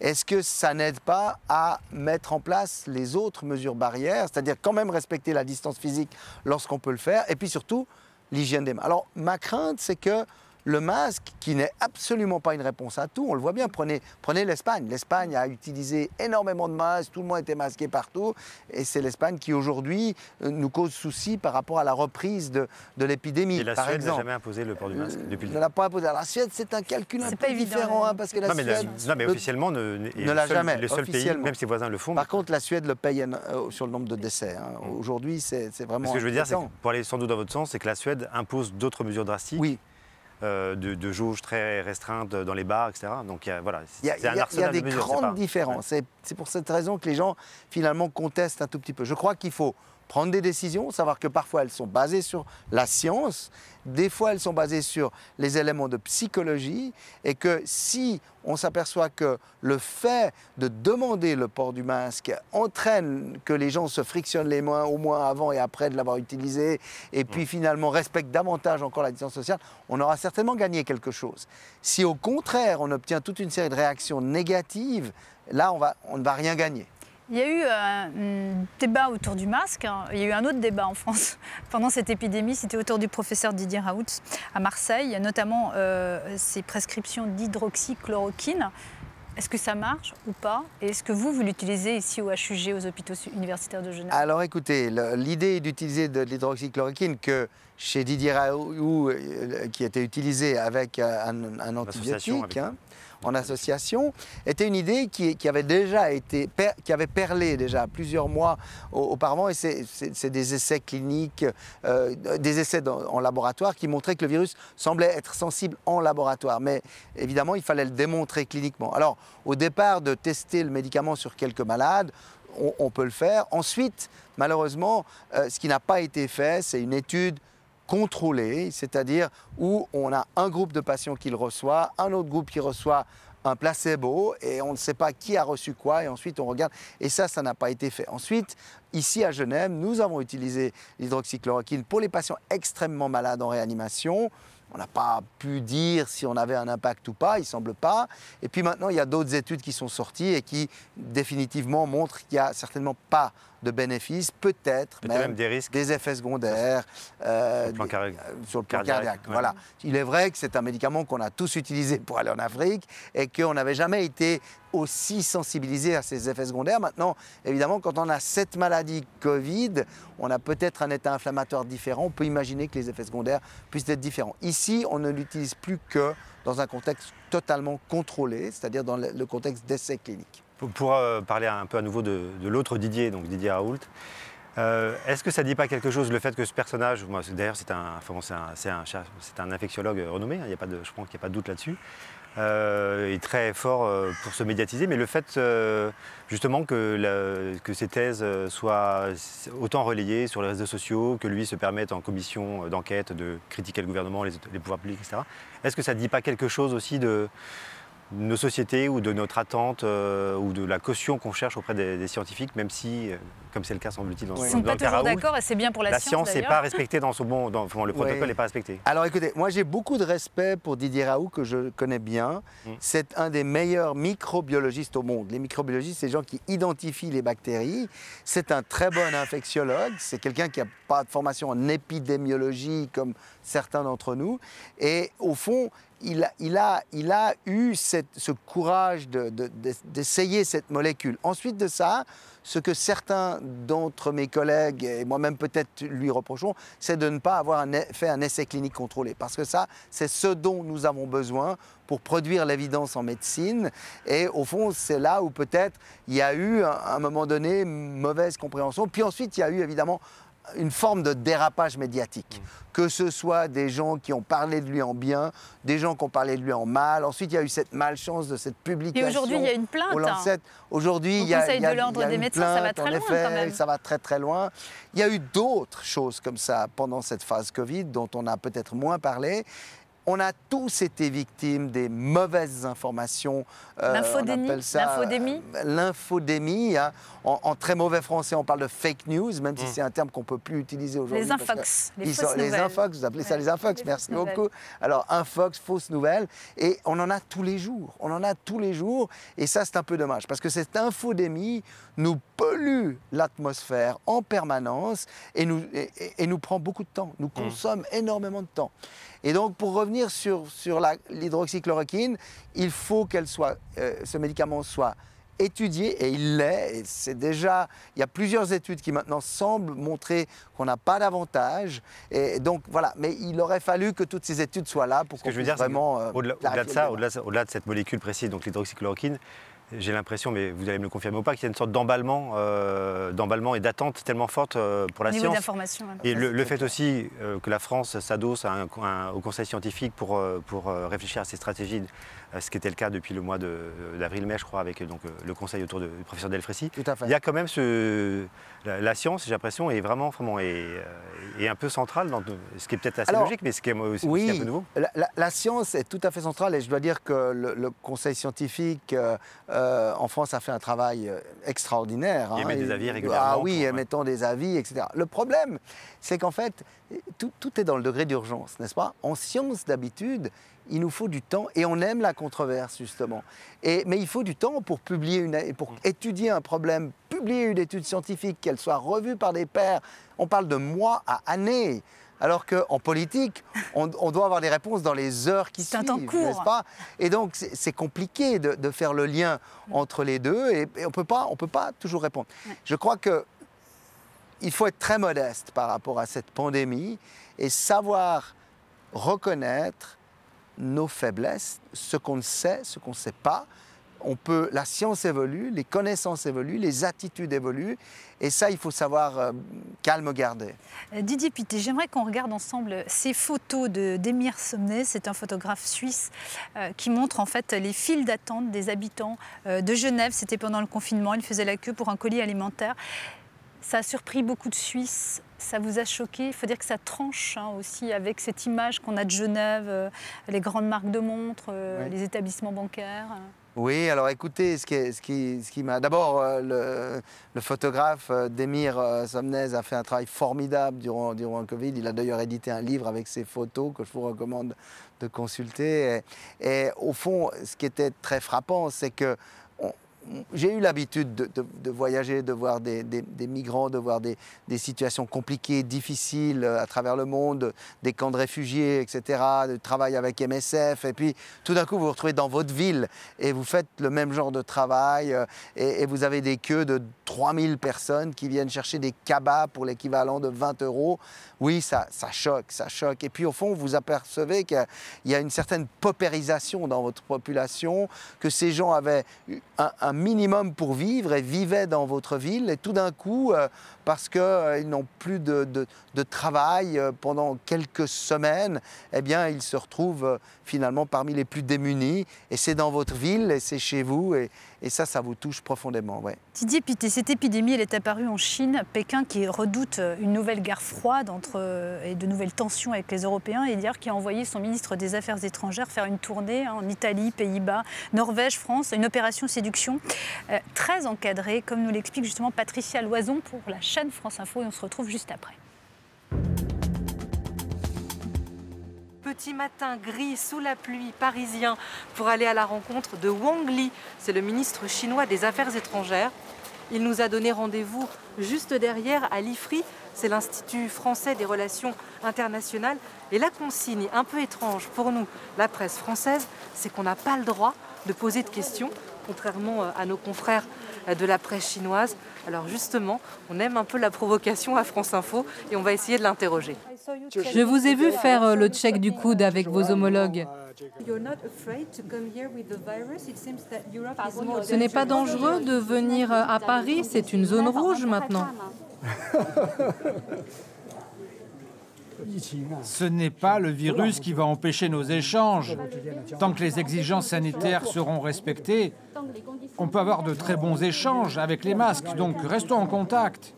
est-ce que ça n'aide pas à mettre en place les autres mesures barrières, c'est-à-dire quand même respecter la distance physique lorsqu'on peut le faire, et puis surtout l'hygiène des mains. Alors ma crainte, c'est que le masque, qui n'est absolument pas une réponse à tout, on le voit bien, prenez, prenez l'Espagne. L'Espagne a utilisé énormément de masques, tout le monde était masqué partout, et c'est l'Espagne qui aujourd'hui euh, nous cause souci par rapport à la reprise de, de l'épidémie. Et la par Suède n'a jamais imposé le port du masque depuis le Ne l'a pas imposé. Alors, la Suède, c'est un calcul un C'est peu pas évident, différent, hein. hein, parce que la non, mais, la- Suède non, mais le- officiellement, ne, ne le l'a seul- jamais, Le seul pays, même ses voisins le font. Par contre, la Suède le paye euh, sur le nombre de décès. hein. Aujourd'hui, c'est c'est vraiment. Ce que je veux dire, c'est pour aller sans doute dans votre sens, c'est que la Suède impose d'autres mesures drastiques. Oui. Euh, de, de jauges très restreintes dans les bars, etc. Donc il y a, voilà, c'est un il y a- il y a arsenal des de mesures. c'est grandes différences. C'est pour cette raison que les gens, finalement, contestent un tout petit peu. Je crois qu'il faut prendre des décisions, savoir que parfois elles sont basées sur la science, des fois elles sont basées sur les éléments de psychologie, et que si on s'aperçoit que le fait de demander le port du masque entraîne que les gens se frictionnent les mains au moins avant et après de l'avoir utilisé, et puis finalement respectent davantage encore la distance sociale, on aura certainement gagné quelque chose. Si au contraire on obtient toute une série de réactions négatives, là on, va, on ne va rien gagner. Il y a eu euh, un débat autour du masque. hein. Il y a eu un autre débat en France pendant cette épidémie. C'était autour du professeur Didier Raoult à Marseille, notamment euh, ces prescriptions d'hydroxychloroquine. Est-ce que ça marche ou pas? Et est-ce que vous, vous l'utilisez ici au HUG, aux hôpitaux universitaires de Genève? Alors écoutez, l'idée d'utiliser de l'hydroxychloroquine que chez Didier Raoult, euh, qui était utilisé avec euh, un, un antibiotique, avec- hein, en association, était une idée qui, avait déjà été, qui avait perlé déjà plusieurs mois au- auparavant, et c'est- des essais cliniques, euh, des essais en laboratoire qui montraient que le virus semblait être sensible en laboratoire. Mais évidemment, il fallait le démontrer cliniquement. Alors, au départ, de tester le médicament sur quelques malades, on, on peut le faire. Ensuite, malheureusement, euh, ce qui n'a pas été fait, c'est une étude contrôlée, c'est-à-dire où on a un groupe de patients qui le reçoit, un autre groupe qui reçoit un placebo et on ne sait pas qui a reçu quoi et ensuite on regarde et ça ça n'a pas été fait. Ensuite ici à Genève nous avons utilisé l'hydroxychloroquine pour les patients extrêmement malades en réanimation. On n'a pas pu dire si on avait un impact ou pas, il semble pas. Et puis maintenant, il y a d'autres études qui sont sorties et qui définitivement montrent qu'il n'y a certainement pas de bénéfices, peut-être même, même des risques. des effets secondaires euh, Sur le plan cardiaque. euh, sur le plan Cardiaque, cardiaque. ouais. Voilà. Il est vrai que c'est un médicament qu'on a tous utilisé pour aller en Afrique et qu'on n'avait jamais été aussi sensibilisé à ces effets secondaires. Maintenant, évidemment, quand on a cette maladie Covid, on a peut-être un état inflammatoire différent. On peut imaginer que les effets secondaires puissent être différents. Ici, on ne l'utilise plus que dans un contexte totalement contrôlé, c'est-à-dire dans le contexte d'essais cliniques. Pour, euh, parler un peu à nouveau de, l'autre Didier, donc Didier Raoult, euh, est-ce que ça ne dit pas quelque chose, le fait que ce personnage, d'ailleurs c'est un, enfin, un, un, un infectiologue renommé, hein, a pas de, je pense qu'il n'y a pas de doute là-dessus, euh, est très fort euh, pour se médiatiser, mais le fait euh, justement que, ces thèses euh, soient autant relayées sur les réseaux sociaux, que lui se permette en commission d'enquête de critiquer le gouvernement, les, les pouvoirs publics, etc., est-ce que ça ne dit pas quelque chose aussi de nos sociétés ou de notre attente euh, ou de la caution qu'on cherche auprès des, des scientifiques, même si, euh, comme c'est le cas semble-t-il dans, Ils ne dans sont le pas toujours d'accord et c'est bien pour la, la science n'est pas respectée dans son bon, dans, enfin, le protocole Oui. n'est pas respecté. Alors écoutez, moi j'ai beaucoup de respect pour Didier Raoult que je connais bien. Mm. C'est un des meilleurs microbiologistes au monde. Les microbiologistes, c'est les gens qui identifient les bactéries. C'est un très bon infectiologue. C'est quelqu'un qui n'a pas de formation en épidémiologie comme certains d'entre nous. Et au fond, il a, eu ce courage de- de- de- d'essayer cette molécule. Ensuite de ça, ce que certains d'entre mes collègues et moi-même peut-être lui reprochons, c'est de ne pas avoir e- fait un essai clinique contrôlé. Parce que ça, c'est ce dont nous avons besoin pour produire l'évidence en médecine. Et au fond, c'est là où peut-être il y a eu, à un moment donné, mauvaise compréhension. Puis ensuite, il y a eu évidemment une forme de dérapage médiatique. Que ce soit des gens qui ont parlé de lui en bien, des gens qui ont parlé de lui en mal. Ensuite, il y a eu cette malchance de cette publication. Et aujourd'hui, il y a une plainte. au Lancet. Aujourd'hui, Au il y a, Conseil il y a- de l'Ordre il y a des médecins, ça va très en loin, effet, quand même. Ça va très très loin. Il y a eu d'autres choses comme ça pendant cette phase Covid dont on a peut-être moins parlé. On a tous été victimes des mauvaises informations. euh, L'infodémie, l'infodémie. euh, L'infodémie. hein. En, en très mauvais français, on parle de fake news, même si Mm. c'est un terme qu'on ne peut plus utiliser aujourd'hui. Les infox, les ils fausses sont- les nouvelles. infox, vous appelez ça les infox, les merci nouvelles. beaucoup. Alors, infox, fausses nouvelles, et on en a tous les jours. On en a tous les jours, et ça, c'est un peu dommage, parce que cette infodémie nous pollue l'atmosphère en permanence et nous, et, nous prend beaucoup de temps, nous mmh. consomme énormément de temps. Et donc, pour revenir sur, sur l'hydroxychloroquine, il faut que euh, ce médicament soit étudié et il l'est. C'est déjà, il y a plusieurs études qui maintenant semblent montrer qu'on n'a pas d'avantage. Et donc voilà, mais il aurait fallu que toutes ces études soient là pour qu'on puisse vraiment. Euh, au-delà de ça, au-delà de cette molécule précise, donc l'hydroxychloroquine, j'ai l'impression, mais vous allez me le confirmer ou pas, qu'il y a une sorte d'emballement, euh, d'emballement et d'attente tellement forte euh, pour la Au science. Et le, fait aussi euh, que la France s'adosse au Conseil scientifique pour, pour réfléchir à ses stratégies, ce qui était le cas depuis le mois d'avril-mai, je crois, avec donc, le Conseil autour du professeur Delfrécy. Tout à fait. Il y a quand même ce, la, science, j'ai l'impression, est vraiment, vraiment est, un peu centrale, dans, ce qui est peut-être assez logique, mais ce qui est aussi, un peu nouveau. La, la, science est tout à fait centrale et je dois dire que le, Conseil scientifique euh, en France a fait un travail euh, extraordinaire. Il hein, des avis régulièrement. Ah oui, émettant des avis, etc. Le problème, c'est qu'en fait, tout, est dans le degré d'urgence, n'est-ce pas? En science, d'habitude, il nous faut du temps et on aime la controverse justement. Et, mais il faut du temps pour publier une, pour étudier un problème, publier une étude scientifique, qu'elle soit revue par des pairs. On parle de mois à années. Alors qu'en politique, on, doit avoir des réponses dans les heures qui suivent, n'est-ce pas? Et donc, c'est compliqué de, faire le lien entre les deux et, on ne peut pas toujours répondre. Je crois que il faut être très modeste par rapport à cette pandémie et savoir reconnaître nos faiblesses, ce qu'on sait, ce qu'on ne sait pas, on peut, la science évolue, les connaissances évoluent, les attitudes évoluent, et ça, il faut savoir euh, calme garder. Euh, Didier Pité, j'aimerais qu'on regarde ensemble ces photos d'Emir Somnet. C'est un photographe suisse euh, qui montre en fait les files d'attente des habitants de Genève. C'était pendant le confinement. Il faisait la queue pour un colis alimentaire. Ça a surpris beaucoup de Suisses. Ça vous a choqué Il faut dire que ça tranche hein, aussi avec cette image qu'on a de Genève, les grandes marques de montres, les établissements bancaires. Oui, alors écoutez, ce qui, ce qui, ce qui m'a. D'abord, euh, le, photographe euh, Demir euh, Somnez a fait un travail formidable durant, durant le Covid. Il a d'ailleurs édité un livre avec ses photos que je vous recommande de consulter. et au fond, ce qui était très frappant, c'est que j'ai eu l'habitude de, voyager, de voir des, migrants, de voir des, situations compliquées, difficiles euh, à travers le monde, des camps de réfugiés, etc., de travail avec MSF. Et puis tout d'un coup, vous vous retrouvez dans votre ville et vous faites le même genre de travail euh, et, vous avez des queues de 3000 personnes qui viennent chercher des cabas pour l'équivalent de 20 euros. Oui, ça, choque, ça choque. Et puis au fond, vous apercevez qu'il y a une certaine paupérisation dans votre population, que ces gens avaient un minimum pour vivre et vivaient dans votre ville. Et tout d'un coup, euh, parce qu'ils euh, n'ont plus de, travail euh, pendant quelques semaines, eh bien, ils se retrouvent finalement parmi les plus démunis. Et c'est dans votre ville et c'est chez vous. Et, ça, ça vous touche profondément. Ouais. Didier Pité, cette épidémie, elle est apparue en Chine. Pékin qui redoute une nouvelle guerre froide entre, et de nouvelles tensions avec les Européens. Et hier, qui a envoyé son ministre des Affaires étrangères faire une tournée en Italie, Pays-Bas, Norvège, France, une opération séduction euh, très encadrée, comme nous l'explique justement Patricia Loison pour la chaîne France Info. Et on se retrouve juste après. Petit matin gris sous la pluie parisien pour aller à la rencontre de Wang Li. C'est le ministre chinois des Affaires étrangères. Il nous a donné rendez-vous juste derrière à l'IFRI, c'est l'Institut français des relations internationales. Et la consigne un peu étrange pour nous, la presse française, c'est qu'on n'a pas le droit de poser de questions, contrairement à nos confrères de la presse chinoise. Alors justement, on aime un peu la provocation à France Info et on va essayer de l'interroger. Je vous ai vu faire euh, le check du coude avec vos homologues. Ce n'est pas dangereux de venir euh, à Paris, c'est une zone rouge maintenant. Ce n'est pas le virus qui va empêcher nos échanges. Tant que les exigences sanitaires seront respectées, on peut avoir de très bons échanges avec les masques, donc restons en contact.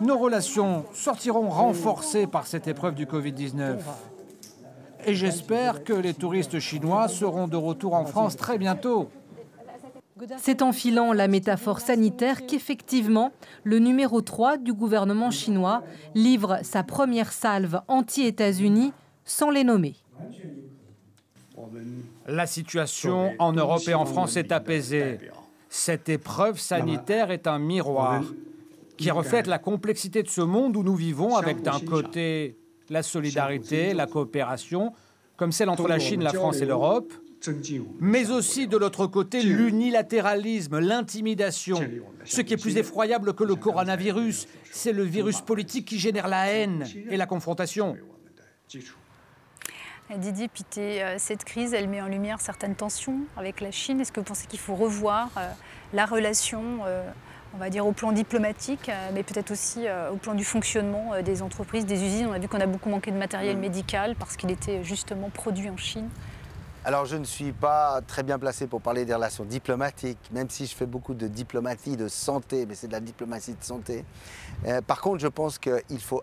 Nos relations sortiront renforcées par cette épreuve du Covid-19. Et j'espère que les touristes chinois seront de retour en France très bientôt. C'est en filant la métaphore sanitaire qu'effectivement, le numéro 3 du gouvernement chinois livre sa première salve anti-États-Unis sans les nommer. La situation en Europe et en France est apaisée. Cette épreuve sanitaire est un miroir qui reflète la complexité de ce monde où nous vivons avec d'un côté la solidarité, la coopération, comme celle entre la Chine, la France et l'Europe, mais aussi de l'autre côté l'unilatéralisme, l'intimidation. Ce qui est plus effroyable que le coronavirus, c'est le virus politique qui génère la haine et la confrontation. Didier Pité, euh, cette crise, elle met en lumière certaines tensions avec la Chine. Est-ce que vous pensez qu'il faut revoir euh, la relation, euh, on va dire, au plan diplomatique, mais peut-être aussi au plan du fonctionnement des entreprises, des usines? On a vu qu'on a beaucoup manqué de matériel médical parce qu'il était justement produit en Chine. Alors je ne suis pas très bien placé pour parler des relations diplomatiques, même si je fais beaucoup de diplomatie de santé, mais c'est de la diplomatie de santé. Euh, par contre, je pense qu'il faut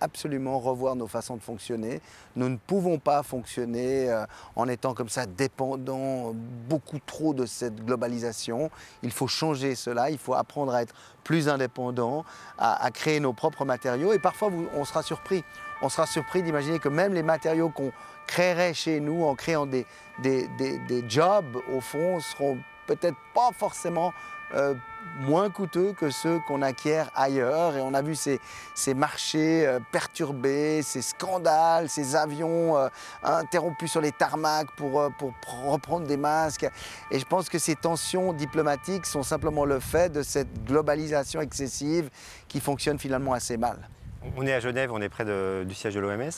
absolument revoir nos façons de fonctionner. Nous ne pouvons pas fonctionner euh, en étant comme ça dépendants beaucoup trop de cette globalisation. Il faut changer cela, il faut apprendre à être plus indépendant, à, créer nos propres matériaux et parfois on sera surpris. On sera surpris d'imaginer que même les matériaux qu'on créerait chez nous en créant des, des, jobs, au fond, seront peut-être pas forcément euh, moins coûteux que ceux qu'on acquiert ailleurs. Et on a vu ces, ces marchés euh, perturbés, ces scandales, ces avions euh, interrompus sur les tarmacs pour, pour reprendre des masques. Et je pense que ces tensions diplomatiques sont simplement le fait de cette globalisation excessive qui fonctionne finalement assez mal. On est à Genève, on est près du siège de l'OMS.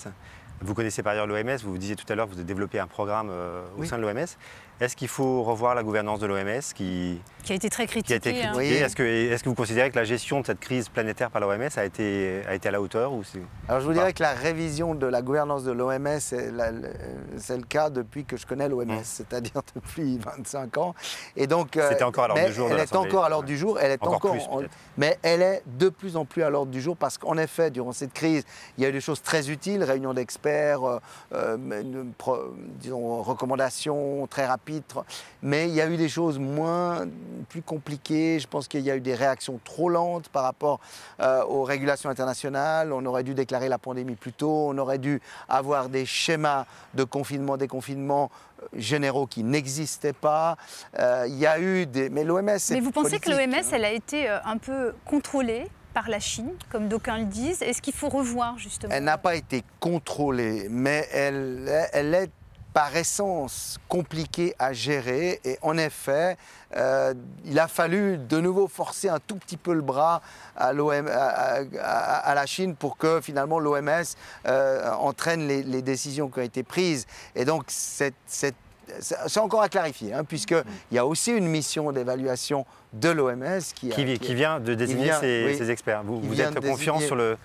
Vous connaissez par ailleurs l'OMS, vous vous disiez tout à l'heure que vous avez développé un programme euh, au sein de l'OMS. Est-ce qu'il faut revoir la gouvernance de l'OMS qui, qui a été très critiquée hein. Est-ce que, est que, vous considérez que la gestion de cette crise planétaire par l'OMS a été, a été à la hauteur ou Alors je vous dirais que la révision de la gouvernance de l'OMS, c'est le cas depuis que je connais l'OMS, mmh. c'est-à-dire depuis 25 ans. Et donc, euh, C'était encore à l'ordre du jour. Elle est encore à l'ordre du jour. Elle est encore, mais elle est de plus en plus à l'ordre du jour parce qu'en effet, durant cette crise, il y a eu des choses très utiles, réunions d'experts, euh, euh, disons recommandations très rapides mais il y a eu des choses moins, plus compliquées. Je pense qu'il y a eu des réactions trop lentes par rapport euh, aux régulations internationales. On aurait dû déclarer la pandémie plus tôt. On aurait dû avoir des schémas de confinement, déconfinement euh, généraux qui n'existaient pas. Euh, il y a eu des... Mais l'OMS... Mais vous pensez que l'OMS, hein. elle a été un peu contrôlée par la Chine, comme d'aucuns le disent? Est-ce qu'il faut revoir justement? Elle n'a pas été contrôlée, mais elle, elle est par essence compliqué à gérer. Et en effet, euh, il a fallu de nouveau forcer un tout petit peu le bras à, à, la Chine pour que finalement l'OMS euh, entraîne les, décisions qui ont été prises. Et donc, c'est encore à clarifier, hein, puisqu'il y a aussi une mission d'évaluation de l'OMS qui, qui, vient de désigner ces, experts. Vous, vous êtes confiant sur le,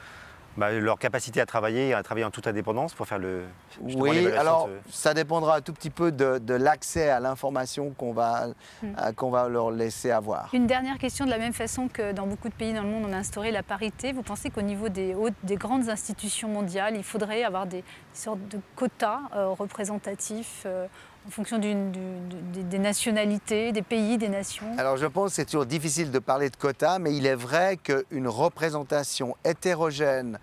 bah, leur capacité à travailler, à travailler en toute indépendance pour faire le. Oui, alors ça dépendra un tout petit peu de, l'accès à l'information qu'on va, hmm. euh, qu'on va leur laisser avoir. Une dernière question, de la même façon que dans beaucoup de pays dans le monde, on a instauré la parité. Vous pensez qu'au niveau des, hautes, des grandes institutions mondiales, il faudrait avoir des sortes de quotas euh, représentatifs euh, en fonction des nationalités, des pays, des nations? Alors je pense que c'est toujours difficile de parler de quotas, mais il est vrai qu'une représentation hétérogène,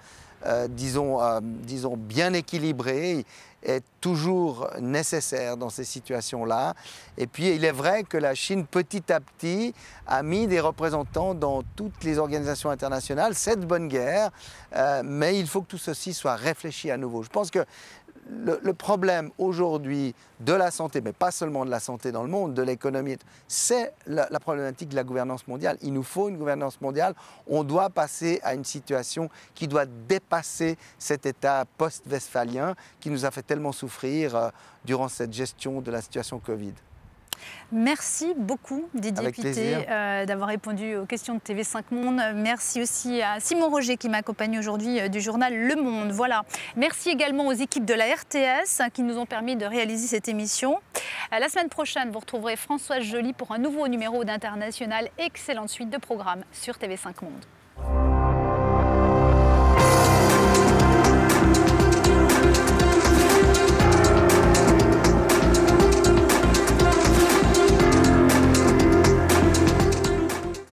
euh, disons, euh, disons bien équilibrée, est toujours nécessaire dans ces situations-là. Et puis il est vrai que la Chine, petit à petit, a mis des représentants dans toutes les organisations internationales. C'est de bonne guerre, euh, mais il faut que tout ceci soit réfléchi à nouveau. Je pense que le, problème aujourd'hui de la santé, mais pas seulement de la santé dans le monde, de l'économie, c'est la, problématique de la gouvernance mondiale. Il nous faut une gouvernance mondiale. On doit passer à une situation qui doit dépasser cet état post-westphalien qui nous a fait tellement souffrir euh, durant cette gestion de la situation Covid. Merci beaucoup Didier Pité euh, d'avoir répondu aux questions de TV5 Monde. Merci aussi à Simon Roger qui m'accompagne aujourd'hui euh, du journal Le Monde. Voilà. Merci également aux équipes de la RTS hein, qui nous ont permis de réaliser cette émission. Euh, la semaine prochaine, vous retrouverez Françoise Joly pour un nouveau numéro d'International. Excellente suite de programmes sur TV5 Monde.